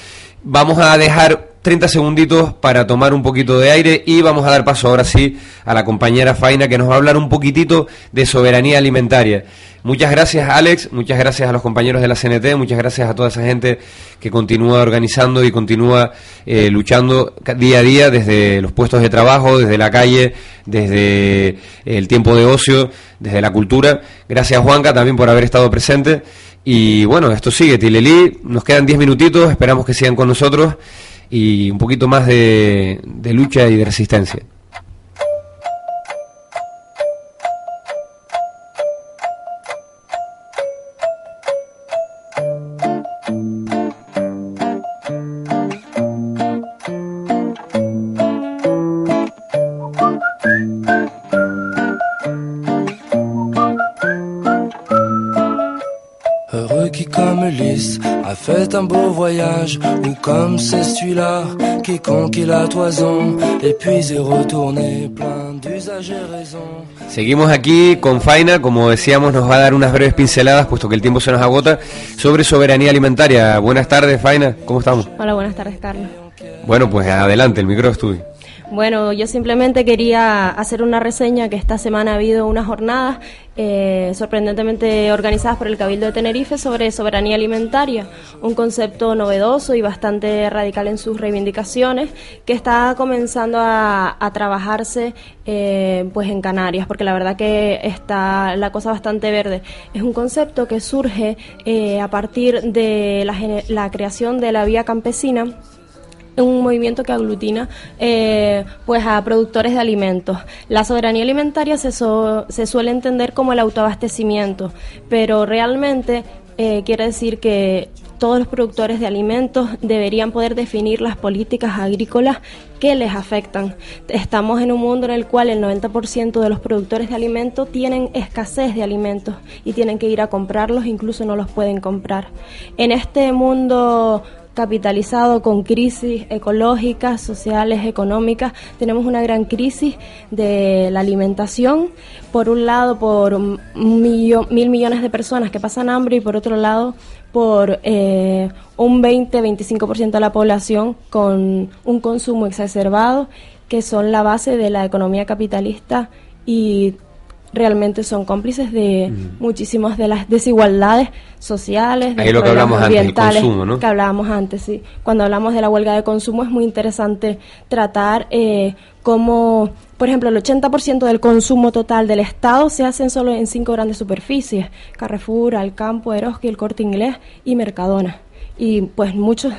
Vamos a dejar 30 segunditos para tomar un poquito de aire y vamos a dar paso ahora sí a la compañera Faina que nos va a hablar un poquitito de soberanía alimentaria. Muchas gracias Alex, muchas gracias a los compañeros de la CNT, muchas gracias a toda esa gente que continúa organizando y continúa eh, luchando día a día desde los puestos de trabajo, desde la calle, desde el tiempo de ocio, desde la cultura. Gracias Juanca también por haber estado presente. Y bueno, esto sigue, Tilelí, nos quedan 10 minutitos, esperamos que sigan con nosotros y un poquito más de, lucha y de resistencia. Un beau voyage Ou comme c'est celui-là qui conquit la toison Et puis est retourné plein raison Seguimos aquí con Faina, como decíamos, nos va a dar unas breves pinceladas, puesto que el tiempo se nos agota, sobre soberanía alimentaria. Buenas tardes, Faina, ¿cómo estamos? Hola, buenas tardes, Carlos. Bueno, pues adelante, el micro es tuyo. Bueno, yo simplemente quería hacer una reseña que esta semana ha habido unas jornadas eh, sorprendentemente organizadas por el Cabildo de Tenerife sobre soberanía alimentaria, un concepto novedoso y bastante radical en sus reivindicaciones que está comenzando a, a trabajarse eh, pues en Canarias, porque la verdad que está la cosa bastante verde. Es un concepto que surge eh, a partir de la, la creación de la vía campesina un movimiento que aglutina eh, pues a productores de alimentos. La soberanía alimentaria se, se suele entender como el autoabastecimiento, pero realmente eh, quiere decir que todos los productores de alimentos deberían poder definir las políticas agrícolas que les afectan. Estamos en un mundo en el cual el 90% de los productores de alimentos tienen escasez de alimentos y tienen que ir a comprarlos, incluso no los pueden comprar. En este mundo capitalizado con crisis ecológicas, sociales, económicas. Tenemos una gran crisis de la alimentación, por un lado por mil millones de personas que pasan hambre y por otro lado por eh, un 20-25% de la población con un consumo exacerbado, que son la base de la economía capitalista y realmente son cómplices de muchísimas de las desigualdades sociales, de Ahí lo que problemas hablamos antes, el ambientales consumo, ¿no? que hablábamos antes, sí. Cuando hablamos de la huelga de consumo es muy interesante tratar eh, cómo, por ejemplo, el 80% del consumo total del Estado se hace solo en cinco grandes superficies, Carrefour, Alcampo, Eroski, el Corte Inglés y Mercadona. Y pues muchos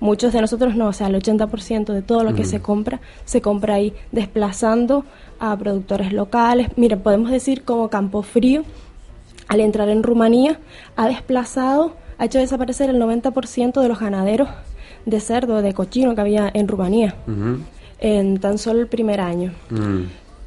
muchos de nosotros no, o sea, el 80% de todo lo que Mm. se compra se compra ahí, desplazando a productores locales. Mira, podemos decir como Campo Frío, al entrar en Rumanía, ha desplazado, ha hecho desaparecer el 90% de los ganaderos de cerdo, de cochino que había en Rumanía en tan solo el primer año.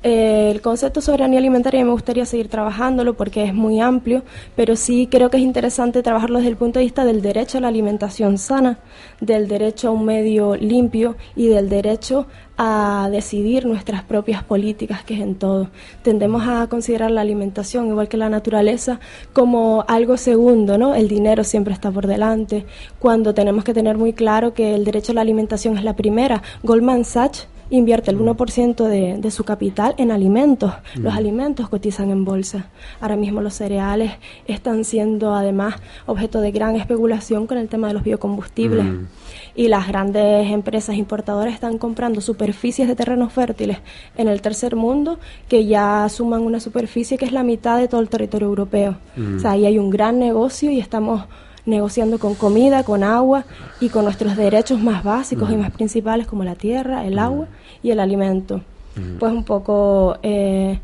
Eh, el concepto de soberanía alimentaria me gustaría seguir trabajándolo porque es muy amplio, pero sí creo que es interesante trabajarlo desde el punto de vista del derecho a la alimentación sana, del derecho a un medio limpio y del derecho a decidir nuestras propias políticas, que es en todo. Tendemos a considerar la alimentación, igual que la naturaleza, como algo segundo, ¿no? El dinero siempre está por delante, cuando tenemos que tener muy claro que el derecho a la alimentación es la primera. Goldman Sachs invierte el 1% de, de su capital en alimentos. Los Mm. alimentos cotizan en bolsa. Ahora mismo los cereales están siendo además objeto de gran especulación con el tema de los biocombustibles. Mm. Y las grandes empresas importadoras están comprando superficies de terrenos fértiles en el tercer mundo que ya suman una superficie que es la mitad de todo el territorio europeo. Mm. O sea, ahí hay un gran negocio y estamos negociando con comida, con agua y con nuestros derechos más básicos y Mm. más principales como la tierra, el agua y el alimento. Pues un poco eh,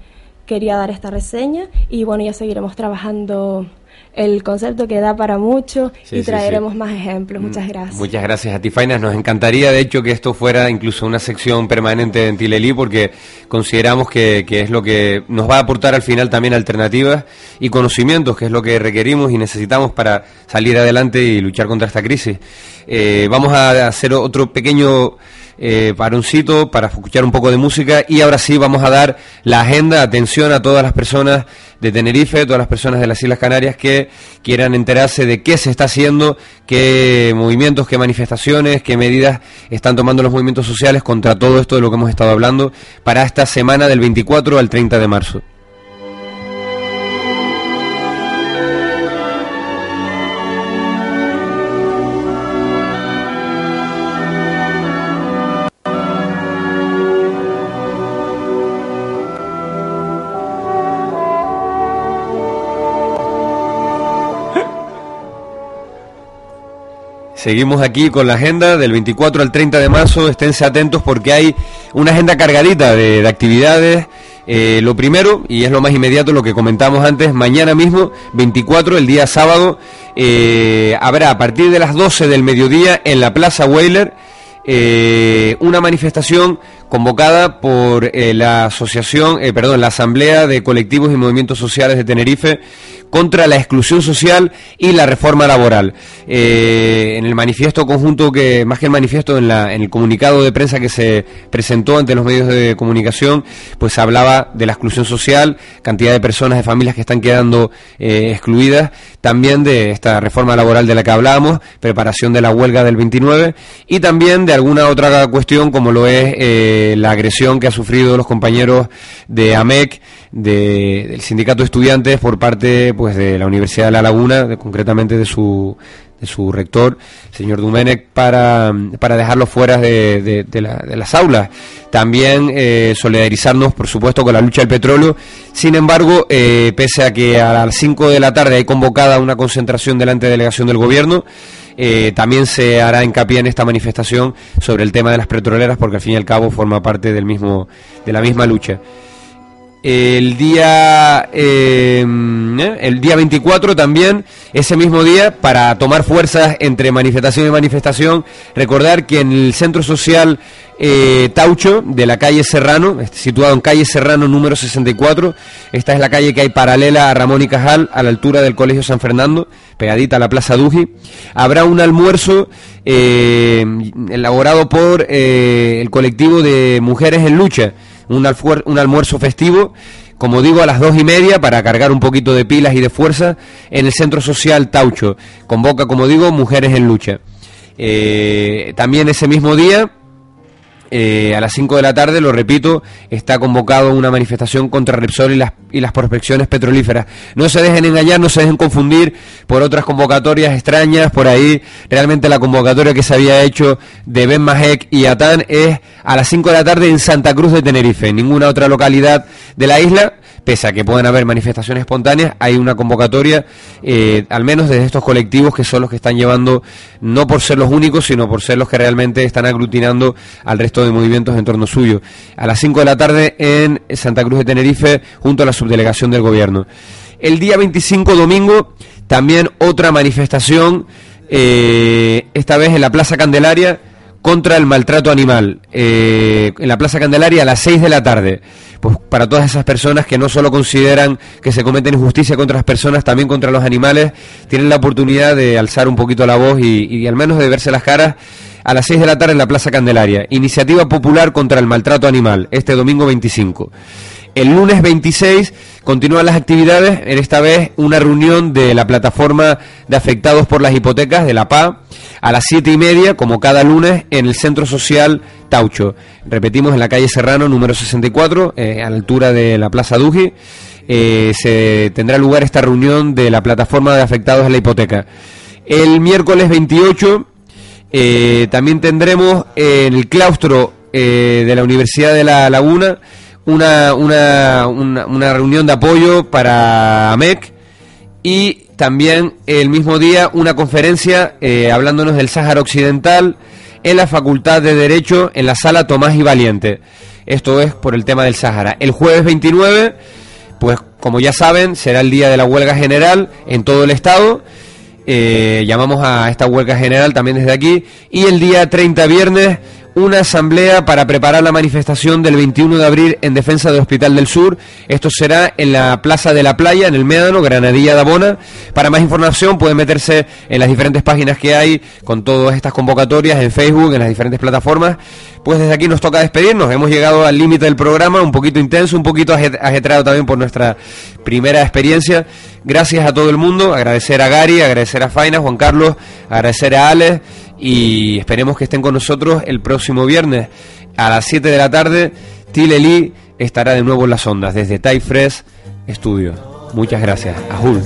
quería dar esta reseña y bueno, ya seguiremos trabajando el concepto que da para mucho Sí, y traeremos sí. más ejemplos. Mm, Muchas gracias. Muchas gracias a ti, Fainas. Nos encantaría, de hecho, que esto fuera incluso una sección permanente en Tilelí, porque consideramos que, que es lo que nos va a aportar al final también alternativas y conocimientos, que es lo que requerimos y necesitamos para salir adelante y luchar contra esta crisis. Eh, vamos a hacer otro pequeño eh, paroncito para escuchar un poco de música y ahora sí vamos a dar la agenda, atención a todas las personas de Tenerife, todas las personas de las Islas Canarias que quieran enterarse de qué se está haciendo, qué movimientos, qué manifestaciones, qué medidas están tomando los movimientos sociales contra todo esto de lo que hemos estado hablando para esta semana del 24 al 30 de marzo. Seguimos aquí con la agenda del 24 al 30 de marzo. Esténse atentos porque hay una agenda cargadita de, actividades. Eh, lo primero, y es lo más inmediato, lo que comentamos antes, mañana mismo, 24, el día sábado, eh, habrá a partir de las 12 del mediodía en la Plaza Weiler eh, una manifestación convocada por la asociación, perdón, la Asamblea de Colectivos y Movimientos Sociales de Tenerife, contra la exclusión social y la reforma laboral. Eh, en el manifiesto conjunto que, más que el manifiesto, en, la, en el comunicado de prensa que se presentó ante los medios de comunicación, pues hablaba de la exclusión social, cantidad de personas, de familias que están quedando eh, excluidas, también de esta reforma laboral de la que hablábamos, preparación de la huelga del 29 y también de alguna otra cuestión como lo es eh, la agresión que ha sufrido los compañeros de AMEC, del sindicato de estudiantes por parte pues de la Universidad de La Laguna, concretamente de su, de su rector, señor Dumenec, para, para dejarlo fuera de, de, las aulas. También eh, solidarizarnos, por supuesto, con la lucha del petróleo. Sin embargo, eh, pese a que a las 5 de la tarde hay convocada una concentración delante de la delegación del gobierno, eh, también se hará hincapié en esta manifestación sobre el tema de las petroleras, porque al fin y al cabo forma parte del mismo, de la misma lucha el día eh, el día 24 también ese mismo día para tomar fuerzas entre manifestación y manifestación recordar que en el centro social eh, Taucho de la calle Serrano situado en calle Serrano número 64 esta es la calle que hay paralela a Ramón y Cajal a la altura del Colegio San Fernando pegadita a la Plaza Duji habrá un almuerzo eh, elaborado por el colectivo de mujeres en lucha un, un almuerzo festivo, como digo, a las dos y media para cargar un poquito de pilas y de fuerza en el Centro Social Taucho. Convoca, como digo, Mujeres en Lucha. Eh, también ese mismo día eh, a las 5 de la tarde, lo repito, está convocado una manifestación contra Repsol y las, y las prospecciones petrolíferas. No se dejen engañar, no se dejen confundir por otras convocatorias extrañas, por ahí realmente la convocatoria que se había hecho de Ben y Atán es a las 5 de la tarde en Santa Cruz de Tenerife, en ninguna otra localidad de la isla pese a que puedan haber manifestaciones espontáneas, hay una convocatoria, eh, al menos desde estos colectivos que son los que están llevando, no por ser los únicos, sino por ser los que realmente están aglutinando al resto de movimientos en torno suyo. A las 5 de la tarde en Santa Cruz de Tenerife, junto a la subdelegación del gobierno. El día 25, domingo, también otra manifestación, eh, esta vez en la Plaza Candelaria, contra el maltrato animal, eh, en la Plaza Candelaria a las 6 de la tarde pues para todas esas personas que no solo consideran que se cometen injusticia contra las personas, también contra los animales, tienen la oportunidad de alzar un poquito la voz y, al menos de verse las caras a las 6 de la tarde en la Plaza Candelaria. Iniciativa Popular contra el Maltrato Animal, este domingo 25. El lunes 26 continúan las actividades, en esta vez una reunión de la plataforma de afectados por las hipotecas de la PA a las siete y media, como cada lunes, en el Centro Social Taucho. Repetimos, en la calle Serrano, número 64, eh, a la altura de la Plaza Duji. Eh, se tendrá lugar esta reunión de la plataforma de afectados a la hipoteca. El miércoles 28 eh, también tendremos en el claustro de la Universidad de La Laguna una, una, una, reunión de apoyo para AMEC y también el mismo día una conferencia eh, hablándonos del Sáhara Occidental en la Facultad de Derecho en la sala Tomás y Valiente. Esto es por el tema del Sáhara. El jueves 29, pues como ya saben, será el día de la huelga general en todo el estado. Eh, llamamos a esta huelga general también desde aquí. Y el día 30 viernes una asamblea para preparar la manifestación del 21 de abril en defensa del Hospital del Sur. Esto será en la Plaza de la Playa, en el Médano, Granadilla de Abona. Para más información pueden meterse en las diferentes páginas que hay con todas estas convocatorias en Facebook, en las diferentes plataformas. Pues desde aquí nos toca despedirnos. Hemos llegado al límite del programa, un poquito intenso, un poquito ajet- ajetreado también por nuestra primera experiencia. Gracias a todo el mundo, agradecer a Gary, agradecer a Faina, Juan Carlos, agradecer a Alex y esperemos que estén con nosotros el próximo viernes a las 7 de la tarde. Tile estará de nuevo en las ondas desde Tai Fresh Studio. Muchas gracias. Ahul.